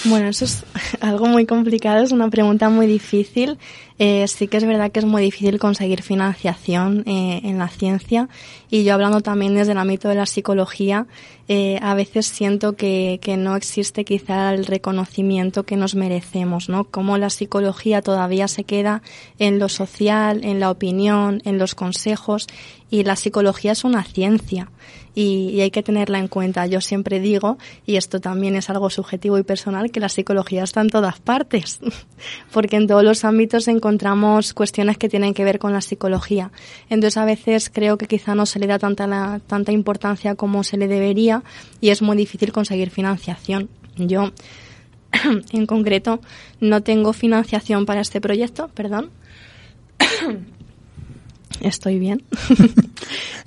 Bueno, eso es algo muy complicado, es una pregunta muy difícil. Eh, sí que es verdad que es muy difícil conseguir financiación eh, en la ciencia. Y yo hablando también desde el ámbito de la psicología, eh, a veces siento que, que, no existe quizá el reconocimiento que nos merecemos, ¿no? Como la psicología todavía se queda en lo social, en la opinión, en los consejos. Y la psicología es una ciencia y, hay que tenerla en cuenta. Yo siempre digo, y esto también es algo subjetivo y personal, que la psicología está en todas partes, porque en todos los ámbitos encontramos cuestiones que tienen que ver con la psicología. Entonces a veces creo que quizá no se le da tanta, la, tanta importancia como se le debería y es muy difícil conseguir financiación. Yo, en concreto, no tengo financiación para este proyecto, perdón. Estoy bien.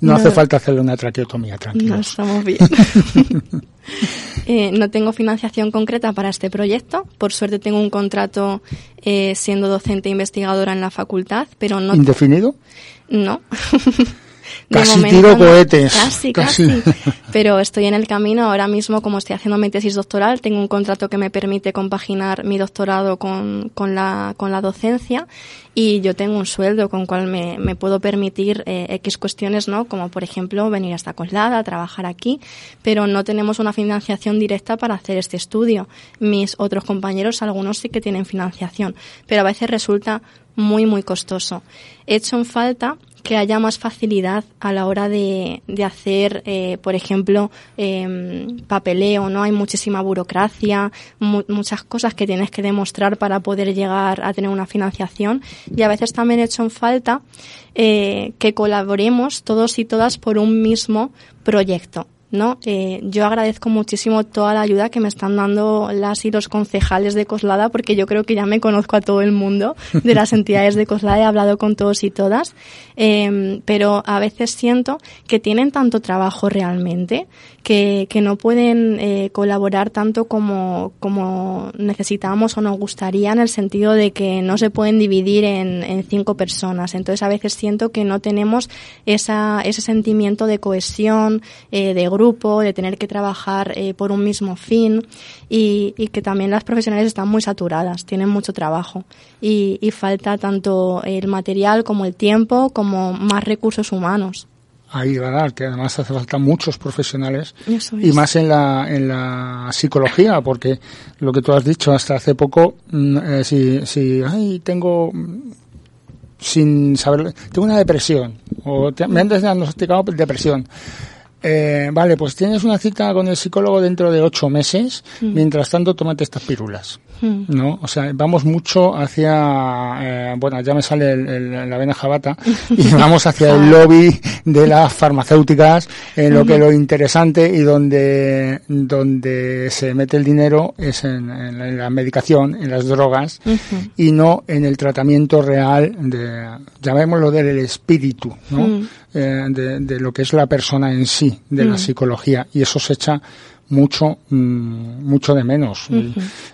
no, no, hace falta hacerle una traqueotomía, tranquilo. No, estamos bien. eh, no tengo financiación concreta para este proyecto. Por suerte tengo un contrato eh, siendo docente e investigadora en la facultad, pero no. ¿Indefinido? No. casi momento, tiro cohetes. Casi, casi, casi, Pero estoy en el camino. Ahora mismo, como estoy haciendo mi tesis doctoral, tengo un contrato que me permite compaginar mi doctorado con, con, la, con la docencia y yo tengo un sueldo con cual me, me puedo permitir eh, X cuestiones, ¿no? Como, por ejemplo, venir hasta Coslada, trabajar aquí, pero no tenemos una financiación directa para hacer este estudio. Mis otros compañeros, algunos sí que tienen financiación, pero a veces resulta muy, muy costoso. He hecho en falta que haya más facilidad a la hora de, de hacer, eh, por ejemplo, eh, papeleo, ¿no? Hay muchísima burocracia, mu muchas cosas que tienes que demostrar para poder llegar a tener una financiación y a veces también he hecho en falta eh, que colaboremos todos y todas por un mismo proyecto. ¿No? Eh, yo agradezco muchísimo toda la ayuda que me están dando las y los concejales de Coslada porque yo creo que ya me conozco a todo el mundo de las entidades de Coslada, he hablado con todos y todas, eh, pero a veces siento que tienen tanto trabajo realmente que, que no pueden eh, colaborar tanto como, como necesitamos o nos gustaría en el sentido de que no se pueden dividir en, en cinco personas. Entonces a veces siento que no tenemos esa, ese sentimiento de cohesión, eh, de grupo, de tener que trabajar eh, por un mismo fin y, y, que también las profesionales están muy saturadas, tienen mucho trabajo y, y falta tanto el material como el tiempo como más recursos humanos ahí dar, que además hace falta muchos profesionales y más en la, en la psicología, porque lo que tú has dicho hasta hace poco, eh, si, si, ay, tengo, sin saber, tengo una depresión, o te, me han diagnosticado depresión. Eh, vale, pues tienes una cita con el psicólogo dentro de ocho meses, mm. mientras tanto tómate estas pílulas. Hmm. ¿no? O sea, vamos mucho hacia, eh, bueno, ya me sale la vena jabata, y vamos hacia el lobby de las farmacéuticas, en lo que lo interesante y donde, donde se mete el dinero es en, la medicación, en las drogas, y no en el tratamiento real de, llamémoslo del espíritu, ¿no? Eh, de, lo que es la persona en sí, de la hmm. psicología, y eso se echa mucho mm, mucho de menos.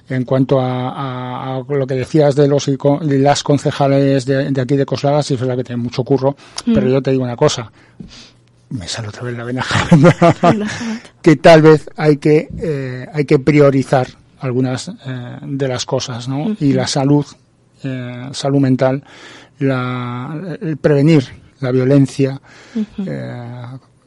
En cuanto a, lo que decías de los de las concejales de, aquí de Coslada sí es verdad que tienen mucho curro pero yo te digo una cosa. Me sale otra vez la vena que tal vez hay que eh, hay que priorizar algunas eh, de las cosas no y la salud eh, salud mental la el prevenir la violencia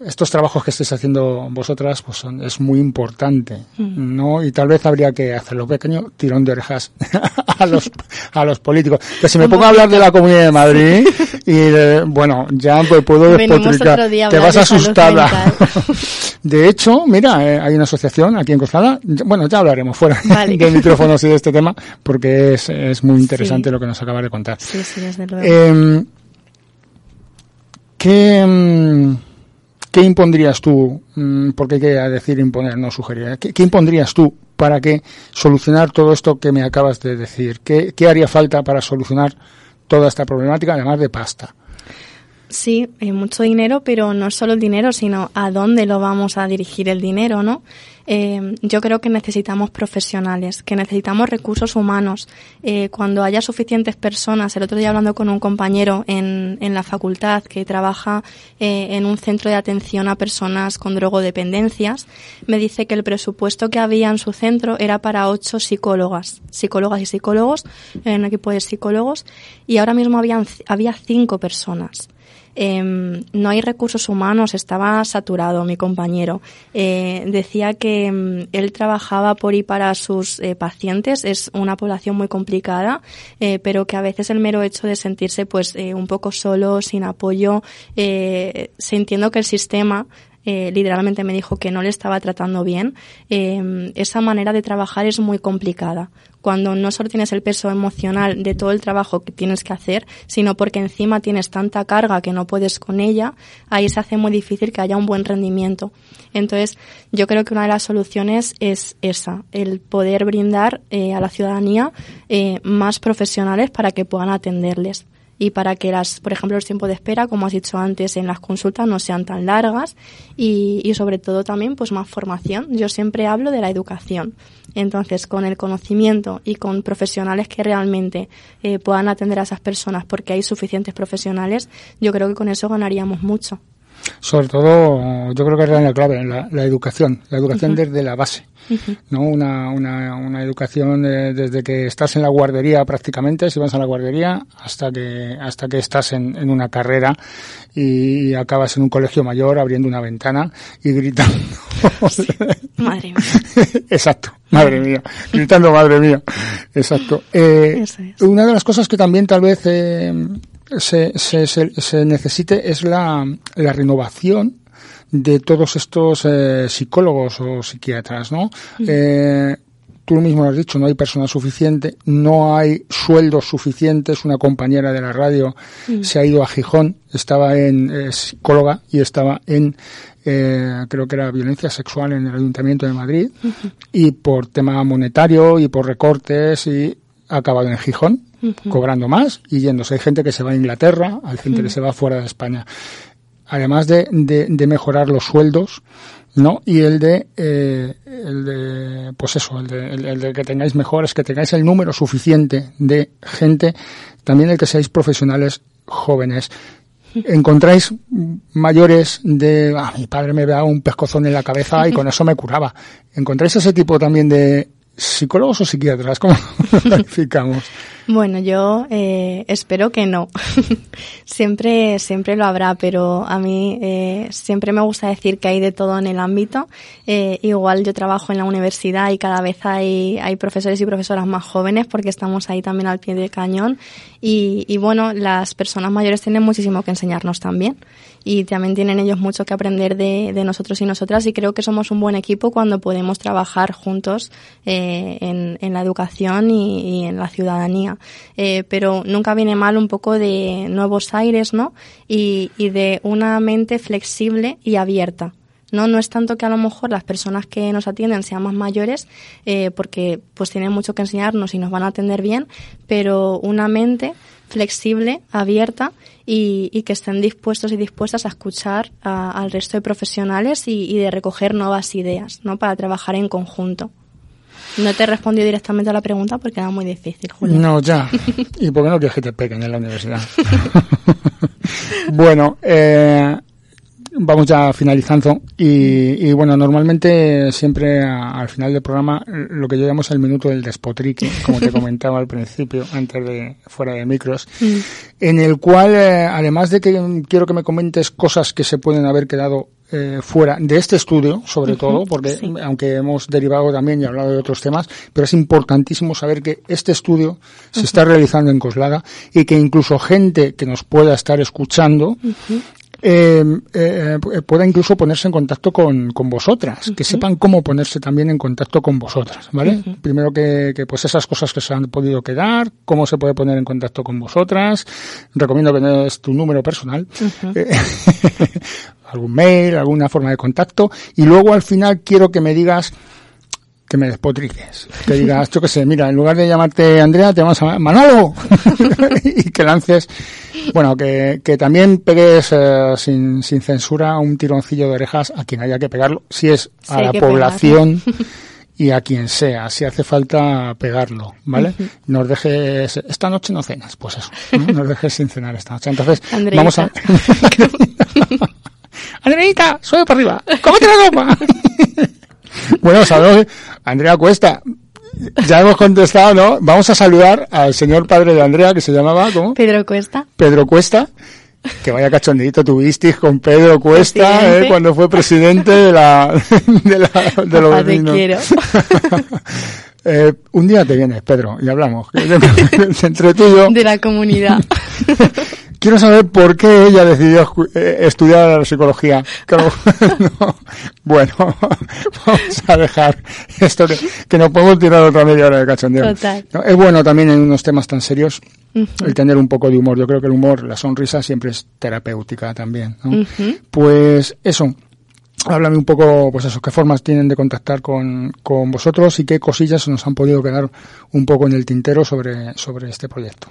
estos trabajos que estáis haciendo vosotras pues son, es muy importante, mm. ¿no? Y tal vez habría que hacerlo pequeño tirón de orejas a los a los políticos. Que si me pongo a hablar de la Comunidad de Madrid y bueno, ya pues puedo despotricar. Te vas asustada. de hecho, mira, eh, hay una asociación aquí en Coslada, bueno, ya hablaremos fuera de micrófonos y de este tema porque es, es muy interesante lo que nos acaba de contar. Sí, sí, desde luego. Eh, ¿Qué em, ¿Qué impondrías tú? Mm, porque hay que decir imponer, no sugerir. ¿Qué, impondrías tú para que solucionar todo esto que me acabas de decir? ¿Qué, ¿Qué haría falta para solucionar toda esta problemática, además de pasta? Sí, hay mucho dinero, pero no solo el dinero, sino a dónde lo vamos a dirigir el dinero, ¿no? Eh, yo creo que necesitamos profesionales, que necesitamos recursos humanos. Eh, cuando haya suficientes personas, el otro día hablando con un compañero en, en la facultad que trabaja eh, en un centro de atención a personas con drogodependencias, me dice que el presupuesto que había en su centro era para ocho psicólogas, psicólogas y psicólogos, en un equipo de psicólogos, y ahora mismo habían, había cinco personas. Em, no hay recursos humanos, estaba saturado mi compañero. Eh, decía que em, él trabajaba por y para sus eh, pacientes, es una población muy complicada, eh, pero que a veces el mero hecho de sentirse pues un poco solo, sin apoyo, sintiendo que el sistema eh, literalmente me dijo que no le estaba tratando bien, eh, esa manera de trabajar es muy complicada. Cuando no solo tienes el peso emocional de todo el trabajo que tienes que hacer, sino porque encima tienes tanta carga que no puedes con ella, ahí se hace muy difícil que haya un buen rendimiento. Entonces, yo creo que una de las soluciones es esa, el poder brindar eh, a la ciudadanía eh, más profesionales para que puedan atenderles y para que las, por ejemplo, los tiempos de espera, como has dicho antes, en las consultas no sean tan largas y, y sobre todo también pues más formación. Yo siempre hablo de la educación. Entonces, con el conocimiento y con profesionales que realmente eh, puedan atender a esas personas porque hay suficientes profesionales, yo creo que con eso ganaríamos mucho. Sobre todo, yo creo que es la clave, la, la educación, la educación desde la base. ¿no? Una, una, una educación desde que estás en la guardería prácticamente, si vas a la guardería, hasta que, hasta que estás en, en una carrera y, acabas en un colegio mayor abriendo una ventana y gritando. Madre mía. Exacto, madre mía. Gritando madre mía. Exacto. Eh, Una de las cosas que también tal vez eh, se, se, se, necesite es la, la renovación de todos estos eh, psicólogos o psiquiatras, ¿no? Eh, tú mismo lo has dicho, no hay personal suficiente, no hay sueldos suficientes. Una compañera de la radio se ha ido a Gijón, estaba en eh, psicóloga y estaba en, eh, creo que era violencia sexual en el Ayuntamiento de Madrid, y por tema monetario y por recortes y ha acabado en Gijón, cobrando más y yéndose. Hay gente que se va a Inglaterra, hay gente que se va fuera de España además de, de, mejorar los sueldos, ¿no? Y el de, eh, el de pues eso, el de, el, de que tengáis mejores, que tengáis el número suficiente de gente, también el que seáis profesionales jóvenes. Encontráis mayores de, ah, mi padre me daba un pescozón en la cabeza y con eso me curaba. ¿Encontráis ese tipo también de psicólogos o psiquiatras? ¿Cómo calificamos? Bueno, yo eh, espero que no. siempre, siempre lo habrá, pero a mí eh, siempre me gusta decir que hay de todo en el ámbito. Eh, igual yo trabajo en la universidad y cada vez hay, hay profesores y profesoras más jóvenes porque estamos ahí también al pie del cañón. Y, y bueno, las personas mayores tienen muchísimo que enseñarnos también y también tienen ellos mucho que aprender de, nosotros y nosotras y creo que somos un buen equipo cuando podemos trabajar juntos eh, en, en, la educación y, en la ciudadanía. Eh, pero nunca viene mal un poco de nuevos aires, ¿no? Y, de una mente flexible y abierta. No, no es tanto que a lo mejor las personas que nos atienden sean más mayores, eh, porque pues tienen mucho que enseñarnos y nos van a atender bien, pero una mente flexible, abierta y, que estén dispuestos y dispuestas a escuchar al resto de profesionales y, y, de recoger nuevas ideas, ¿no? Para trabajar en conjunto. No te he respondido directamente a la pregunta porque era muy difícil, Julio. No, ya. ¿Y por qué no quieres que te peguen en la universidad? bueno, eh, vamos ya finalizando y, y bueno, normalmente siempre a, al final del programa lo que llamamos el minuto del despotrique, como te comentaba al principio, antes de fuera de micros, mm. en el cual eh, además de que quiero que me comentes cosas que se pueden haber quedado eh, fuera de este estudio, sobre uh -huh, todo, porque sí. aunque hemos derivado también y hablado de otros temas, pero es importantísimo saber que este estudio uh -huh. se está realizando en Coslada y que incluso gente que nos pueda estar escuchando uh -huh. Eh, eh, pueda incluso ponerse en contacto con, con vosotras, uh -huh. que sepan cómo ponerse también en contacto con vosotras, ¿vale? Uh -huh. Primero que, que, pues esas cosas que se han podido quedar, cómo se puede poner en contacto con vosotras, recomiendo que no es tu número personal, uh -huh. algún mail, alguna forma de contacto, y luego al final quiero que me digas que me despotriques, que digas, yo qué sé, mira, en lugar de llamarte Andrea, te llamas a Manolo y que lances, bueno, que, que también pegues eh, sin, sin censura un tironcillo de orejas a quien haya que pegarlo, si es a sí, la población y a quien sea, si hace falta pegarlo, ¿vale? Uh -huh. Nos dejes, esta noche no cenas, pues eso, ¿no? nos dejes sin cenar esta noche. Entonces, Andreita. vamos a... Andreita, sube para arriba, cómete la ropa. Bueno, saludos, Andrea Cuesta. Ya hemos contestado, ¿no? Vamos a saludar al señor padre de Andrea, que se llamaba, ¿cómo? Pedro Cuesta. Pedro Cuesta. Que vaya cachondito tuvisteis con Pedro Cuesta, ¿eh? cuando fue presidente de la, de la, de los Papá, te quiero. Eh, un día te vienes, Pedro, y hablamos. Entre tú y yo. De la comunidad. Quiero saber por qué ella decidió eh, estudiar la psicología. no. Bueno, vamos a dejar esto que, que no podemos tirar otra media hora de cachondeo. Total. Es bueno también en unos temas tan serios uh -huh. el tener un poco de humor. Yo creo que el humor, la sonrisa siempre es terapéutica también. ¿no? Uh -huh. Pues eso. Háblame un poco, pues eso, qué formas tienen de contactar con, con vosotros y qué cosillas nos han podido quedar un poco en el tintero sobre, sobre este proyecto.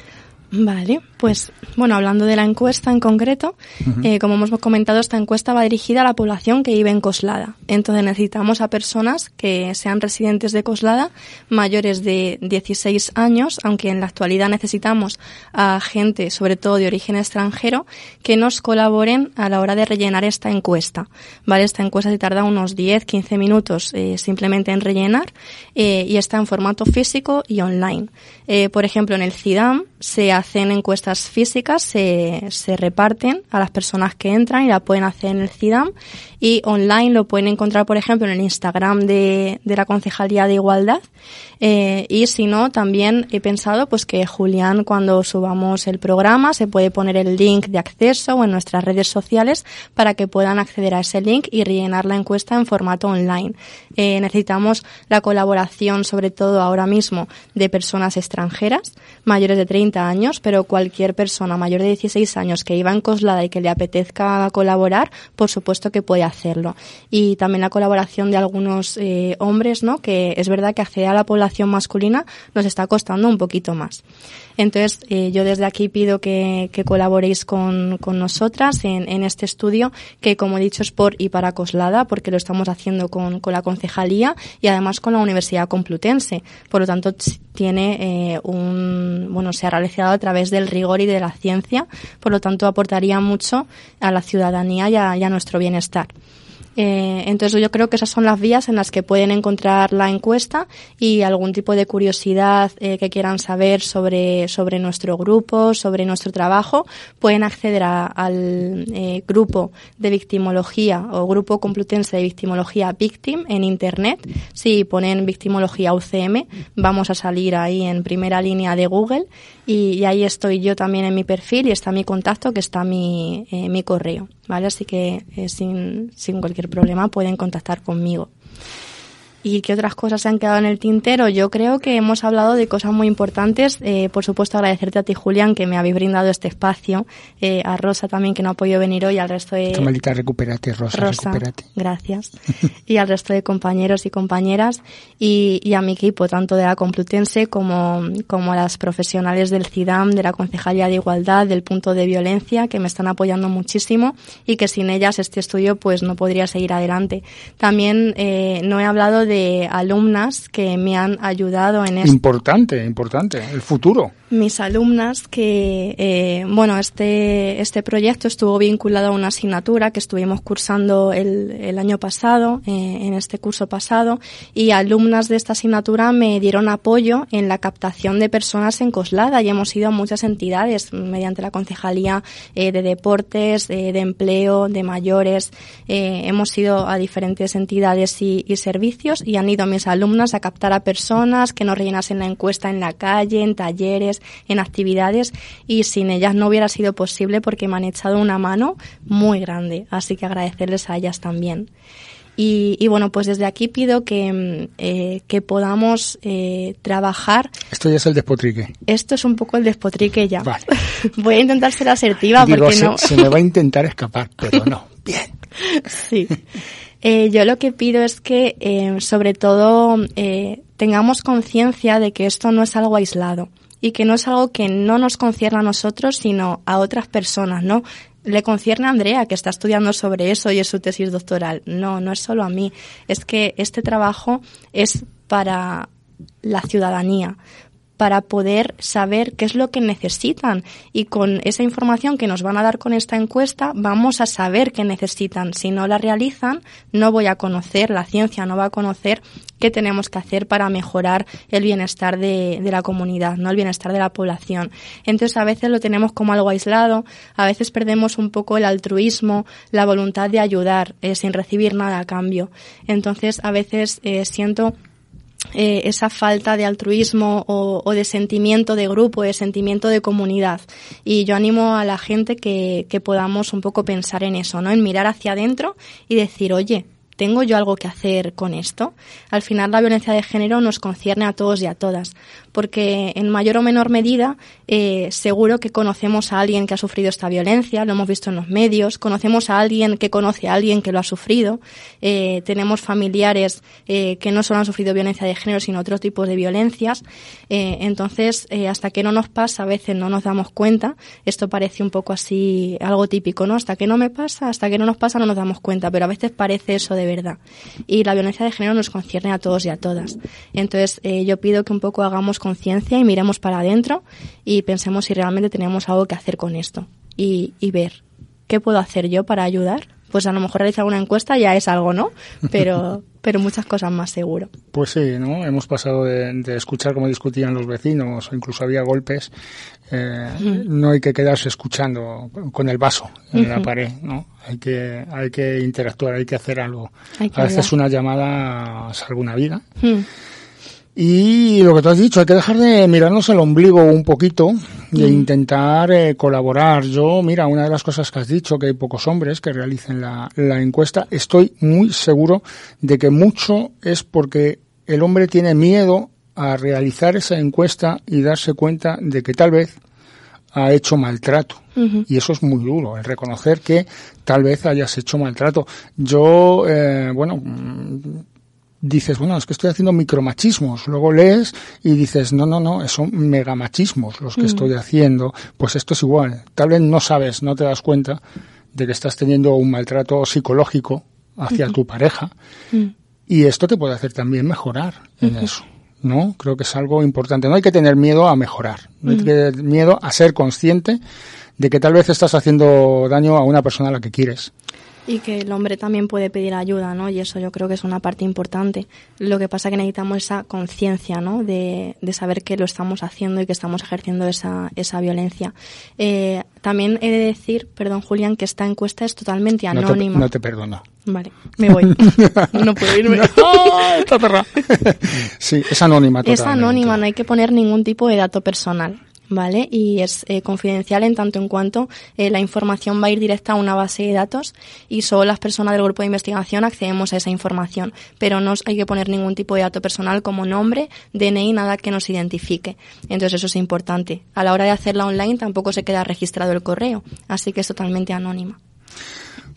Vale, pues bueno, hablando de la encuesta en concreto, uh -huh. eh, como hemos comentado, esta encuesta va dirigida a la población que vive en Coslada. Entonces necesitamos a personas que sean residentes de Coslada, mayores de 16 años, aunque en la actualidad necesitamos a gente, sobre todo de origen extranjero, que nos colaboren a la hora de rellenar esta encuesta. Vale, esta encuesta se tarda unos 10-15 minutos eh, simplemente en rellenar eh, y está en formato físico y online. Eh, por ejemplo, en el CIDAM se hacen encuestas físicas, se, se reparten a las personas que entran y la pueden hacer en el CIDAM y online lo pueden encontrar, por ejemplo, en el Instagram de, de la Concejalía de Igualdad eh, y si no, también he pensado pues que Julián cuando subamos el programa se puede poner el link de acceso o en nuestras redes sociales para que puedan acceder a ese link y rellenar la encuesta en formato online. Eh, necesitamos la colaboración, sobre todo ahora mismo, de personas extranjeras mayores de 30 años, pero cualquier persona mayor de 16 años que iba en Coslada y que le apetezca colaborar, por supuesto que puede hacerlo. Y también la colaboración de algunos eh, hombres, ¿no? Que es verdad que acceder a la población masculina nos está costando un poquito más. Entonces, eh, yo desde aquí pido que, que colaboréis con, con nosotras en, en, este estudio, que como he dicho es por y para Coslada, porque lo estamos haciendo con, con la concejalía y además con la Universidad Complutense. Por lo tanto, tiene eh, un, bueno, se ha realizado a través del rigor y de la ciencia, por lo tanto aportaría mucho a la ciudadanía y a, y a nuestro bienestar. Eh, entonces yo creo que esas son las vías en las que pueden encontrar la encuesta y algún tipo de curiosidad eh, que quieran saber sobre, sobre nuestro grupo, sobre nuestro trabajo, pueden acceder al eh, grupo de victimología o grupo complutense de victimología Victim en internet. Si ponen victimología UCM, vamos a salir ahí en primera línea de Google y, ahí estoy yo también en mi perfil y está mi contacto que está mi, mi correo. ¿vale? Así que eh, sin, sin cualquier problema pueden contactar conmigo. ¿Y qué otras cosas se han quedado en el tintero? Yo creo que hemos hablado de cosas muy importantes. Eh, por supuesto, agradecerte a ti, Julián, que me habéis brindado este espacio. Eh, a Rosa también, que no ha podido venir hoy, al resto de... Malita, recupérate, Rosa, Rosa Gracias. y al resto de compañeros y compañeras. Y, y, a mi equipo, tanto de la Complutense como, como a las profesionales del CIDAM, de la Concejalía de Igualdad, del punto de violencia, que me están apoyando muchísimo y que sin ellas este estudio pues no podría seguir adelante. También eh, no he hablado de de alumnas que me han ayudado en esto. Importante, importante, el futuro mis alumnas que, eh, bueno, este, este proyecto estuvo vinculado a una asignatura que estuvimos cursando el, el año pasado, eh, en este curso pasado, y alumnas de esta asignatura me dieron apoyo en la captación de personas en Coslada y hemos ido a muchas entidades mediante la Concejalía eh, de Deportes, de Empleo, de Mayores. hemos ido a diferentes entidades y, y servicios y han ido mis alumnas a captar a personas que nos rellenasen la encuesta en la calle, en talleres, en actividades y sin ellas no hubiera sido posible porque me han echado una mano muy grande. Así que agradecerles a ellas también. Y, bueno, pues desde aquí pido que, mm, eh, que podamos eh, trabajar. Esto ya es el despotrique. Esto es un poco el despotrique ya. Voy a intentar ser asertiva porque se, no. se me va a intentar escapar, pero no. Bien. Sí. Eh, yo lo que pido es que, sobre todo, tengamos conciencia de que esto no es algo aislado y que no es algo que no nos concierne a nosotros, sino a otras personas, ¿no? Le concierne a Andrea, que está estudiando sobre eso y es su tesis doctoral. No, no es solo a mí. Es que este trabajo es para la ciudadanía, para poder saber qué es lo que necesitan y con esa información que nos van a dar con esta encuesta vamos a saber qué necesitan. Si no la realizan, no voy a conocer, la ciencia no va a conocer qué tenemos que hacer para mejorar el bienestar de, la comunidad, no el bienestar de la población. Entonces a veces lo tenemos como algo aislado, a veces perdemos un poco el altruismo, la voluntad de ayudar eh, sin recibir nada a cambio. Entonces a veces eh, siento eh, esa falta de altruismo o, de sentimiento de grupo, de sentimiento de comunidad. Y yo animo a la gente que, que podamos un poco pensar en eso, ¿no? En mirar hacia adentro y decir, oye, ¿tengo yo algo que hacer con esto? Al final la violencia de género nos concierne a todos y a todas porque en mayor o menor medida eh, seguro que conocemos a alguien que ha sufrido esta violencia, lo hemos visto en los medios, conocemos a alguien que conoce a alguien que lo ha sufrido, eh, tenemos familiares eh, que no solo han sufrido violencia de género, sino otros tipos de violencias. entonces, hasta que no nos pasa, a veces no nos damos cuenta. Esto parece un poco así, algo típico, ¿no? Hasta que no me pasa, hasta que no nos pasa, no nos damos cuenta, pero a veces parece eso de verdad. Y la violencia de género nos concierne a todos y a todas. Entonces, yo pido que un poco hagamos conciencia y miremos para adentro y pensemos si realmente tenemos algo que hacer con esto y, ver qué puedo hacer yo para ayudar. Pues a lo mejor realizar una encuesta ya es algo, ¿no? Pero, pero muchas cosas más seguro. Pues sí, ¿no? Hemos pasado de, escuchar cómo discutían los vecinos o incluso había golpes. Eh, no hay que quedarse escuchando con el vaso en la pared, ¿no? Hay que, hay que interactuar, hay que hacer algo. a veces una llamada salva una vida. Y lo que tú has dicho, hay que dejar de mirarnos el ombligo un poquito e intentar eh, colaborar. Yo, mira, una de las cosas que has dicho, que hay pocos hombres que realicen la, la encuesta, estoy muy seguro de que mucho es porque el hombre tiene miedo a realizar esa encuesta y darse cuenta de que tal vez ha hecho maltrato. Y eso es muy duro, el reconocer que tal vez hayas hecho maltrato. Yo, eh, bueno, dices, bueno, es que estoy haciendo micromachismos. Luego lees y dices, no, no, no, son megamachismos los que mm. estoy haciendo. Pues esto es igual. Tal vez no sabes, no te das cuenta de que estás teniendo un maltrato psicológico hacia tu pareja. Mm. Y esto te puede hacer también mejorar en eso. ¿No? Creo que es algo importante. No hay que tener miedo a mejorar. No hay que tener miedo a ser consciente de que tal vez estás haciendo daño a una persona a la que quieres. Y que el hombre también puede pedir ayuda, ¿no? Y eso yo creo que es una parte importante. Lo que pasa es que necesitamos esa conciencia, ¿no? De, de, saber que lo estamos haciendo y que estamos ejerciendo esa, esa violencia. Eh, también he de decir, perdón Julián, que esta encuesta es totalmente anónima. No te, perdono. Vale, me voy. no puedo irme. ¡Esta perra! sí, es anónima. Es anónima, no hay que poner ningún tipo de dato personal. ¿Vale? Y es eh, confidencial en tanto en cuanto eh, la información va a ir directa a una base de datos y solo las personas del grupo de investigación accedemos a esa información, pero no hay que poner ningún tipo de dato personal como nombre, DNI, nada que nos identifique. Entonces eso es importante. A la hora de hacerla online tampoco se queda registrado el correo, así que es totalmente anónima.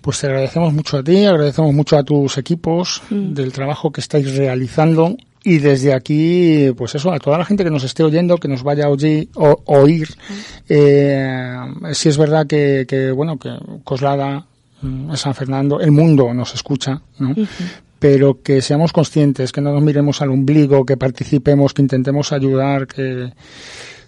Pues te agradecemos mucho a ti, agradecemos mucho a tus equipos mm. del trabajo que estáis realizando y desde aquí, pues eso, a toda la gente que nos esté oyendo, que nos vaya a oír, o, oír eh, si es verdad que, que, bueno, que Coslada, mm, San Fernando, el mundo nos escucha, ¿no? Pero que seamos conscientes, que no nos miremos al ombligo, que participemos, que intentemos ayudar, que,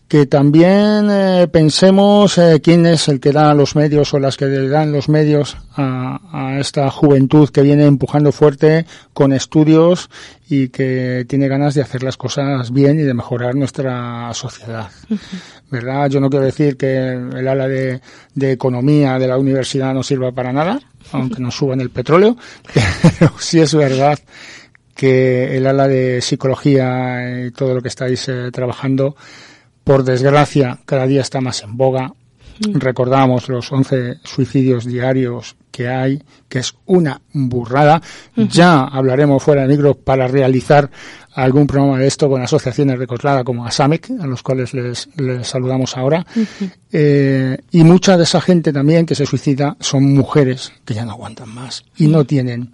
que también eh, pensemos eh, quién es el que da los medios o las que dan los medios a, a, esta juventud que viene empujando fuerte con estudios y que tiene ganas de hacer las cosas bien y de mejorar nuestra sociedad. ¿Verdad? Yo no quiero decir que el ala de, de economía de la universidad no sirva para nada, aunque nos suban el petróleo, pero sí es verdad que el ala de psicología y todo lo que estáis eh, trabajando por desgracia, cada día está más en boga. Mm. Recordamos los 11 suicidios diarios que hay, que es una burrada. Ya hablaremos fuera de micro para realizar algún programa de esto con asociaciones de Coslada como ASAMEC, a los cuales les, saludamos ahora. eh, y mucha de esa gente también que se suicida son mujeres que ya no aguantan más y no tienen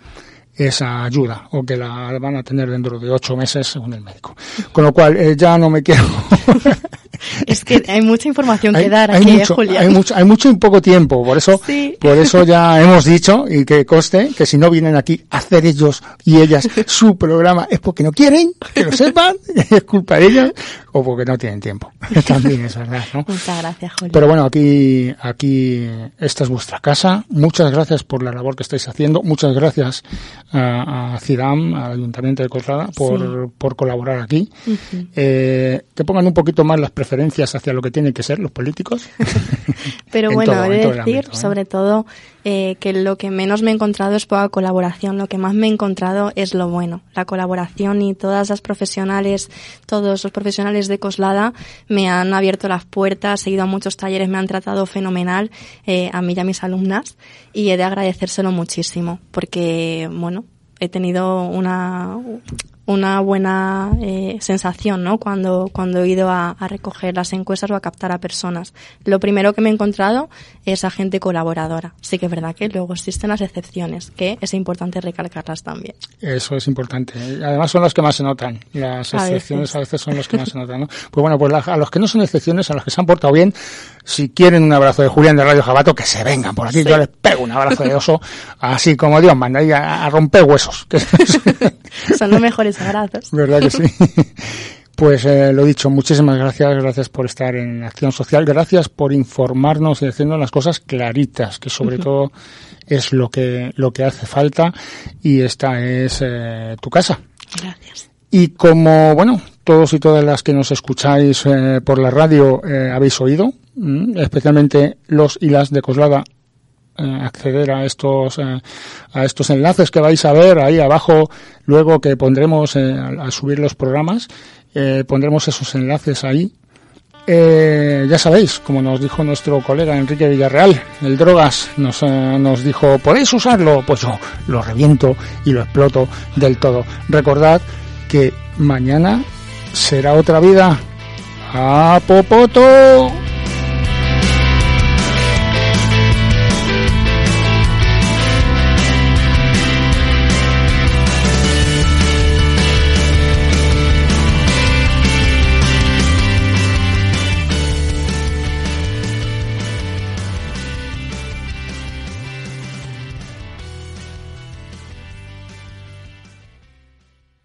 esa ayuda o que la van a tener dentro de ocho meses según el médico. Con lo cual eh, ya no me quiero es que hay mucha información que dar aquí, hay ¿eh, mucho, Julián. Hay mucho, hay mucho en poco tiempo, por eso, por eso ya hemos dicho y que coste que si no vienen aquí a hacer ellos y ellas su programa es porque no quieren, que lo sepan, es culpa de ellas o porque no tienen tiempo. También es verdad, ¿no? Muchas gracias, Julián. Pero bueno, aquí, aquí esta es vuestra casa. Muchas gracias por la labor que estáis haciendo. Muchas gracias a, a CIDAM, al Ayuntamiento de Coslada, por, sí. por colaborar aquí. Uh -huh. eh, que pongan un poquito más las preferencias hacia lo que tienen que ser los políticos. Pero bueno, todo, he de decir, ámbito, ¿eh? sobre todo, eh, que lo que menos me he encontrado es poca colaboración. Lo que más me he encontrado es lo bueno. La colaboración y todas las profesionales, todos los profesionales de Coslada me han abierto las puertas, he ido a muchos talleres, me han tratado fenomenal, eh, a mí y a mis alumnas, y he de agradecérselo muchísimo, porque, bueno, he tenido una, una buena eh, sensación, ¿no? Cuando, cuando he ido a, a, recoger las encuestas o a captar a personas. Lo primero que me he encontrado es a gente colaboradora. Sí que es verdad que luego existen las excepciones, que es importante recalcarlas también. Eso es importante. Además son las que más se notan. Las excepciones a veces, a veces son las que más se notan, ¿no? Pues bueno, pues a los que no son excepciones, a los que se han portado bien, si quieren un abrazo de Julián de Radio Jabato, que se vengan por aquí. Sí. Yo les pego un abrazo de oso, así como Dios manda, ahí a, a romper huesos. son los mejores abrazos. ¿Verdad que sí? Pues eh, lo dicho, muchísimas gracias, gracias por estar en Acción Social, gracias por informarnos y haciendo las cosas claritas, que sobre uh -huh. todo es lo que lo que hace falta y esta es eh, tu casa. Gracias. Y como, bueno, todos y todas las que nos escucháis eh, por la radio eh, habéis oído, especialmente los y las de Coslada acceder a estos eh, a estos enlaces que vais a ver ahí abajo luego que pondremos eh, al, subir los programas eh, pondremos esos enlaces ahí eh, ya sabéis, como nos dijo nuestro colega Enrique Villarreal, el drogas nos, eh, nos dijo, ¿podéis usarlo? Pues yo lo reviento y lo exploto del todo. Recordad que mañana será otra vida. ¡A Popoto!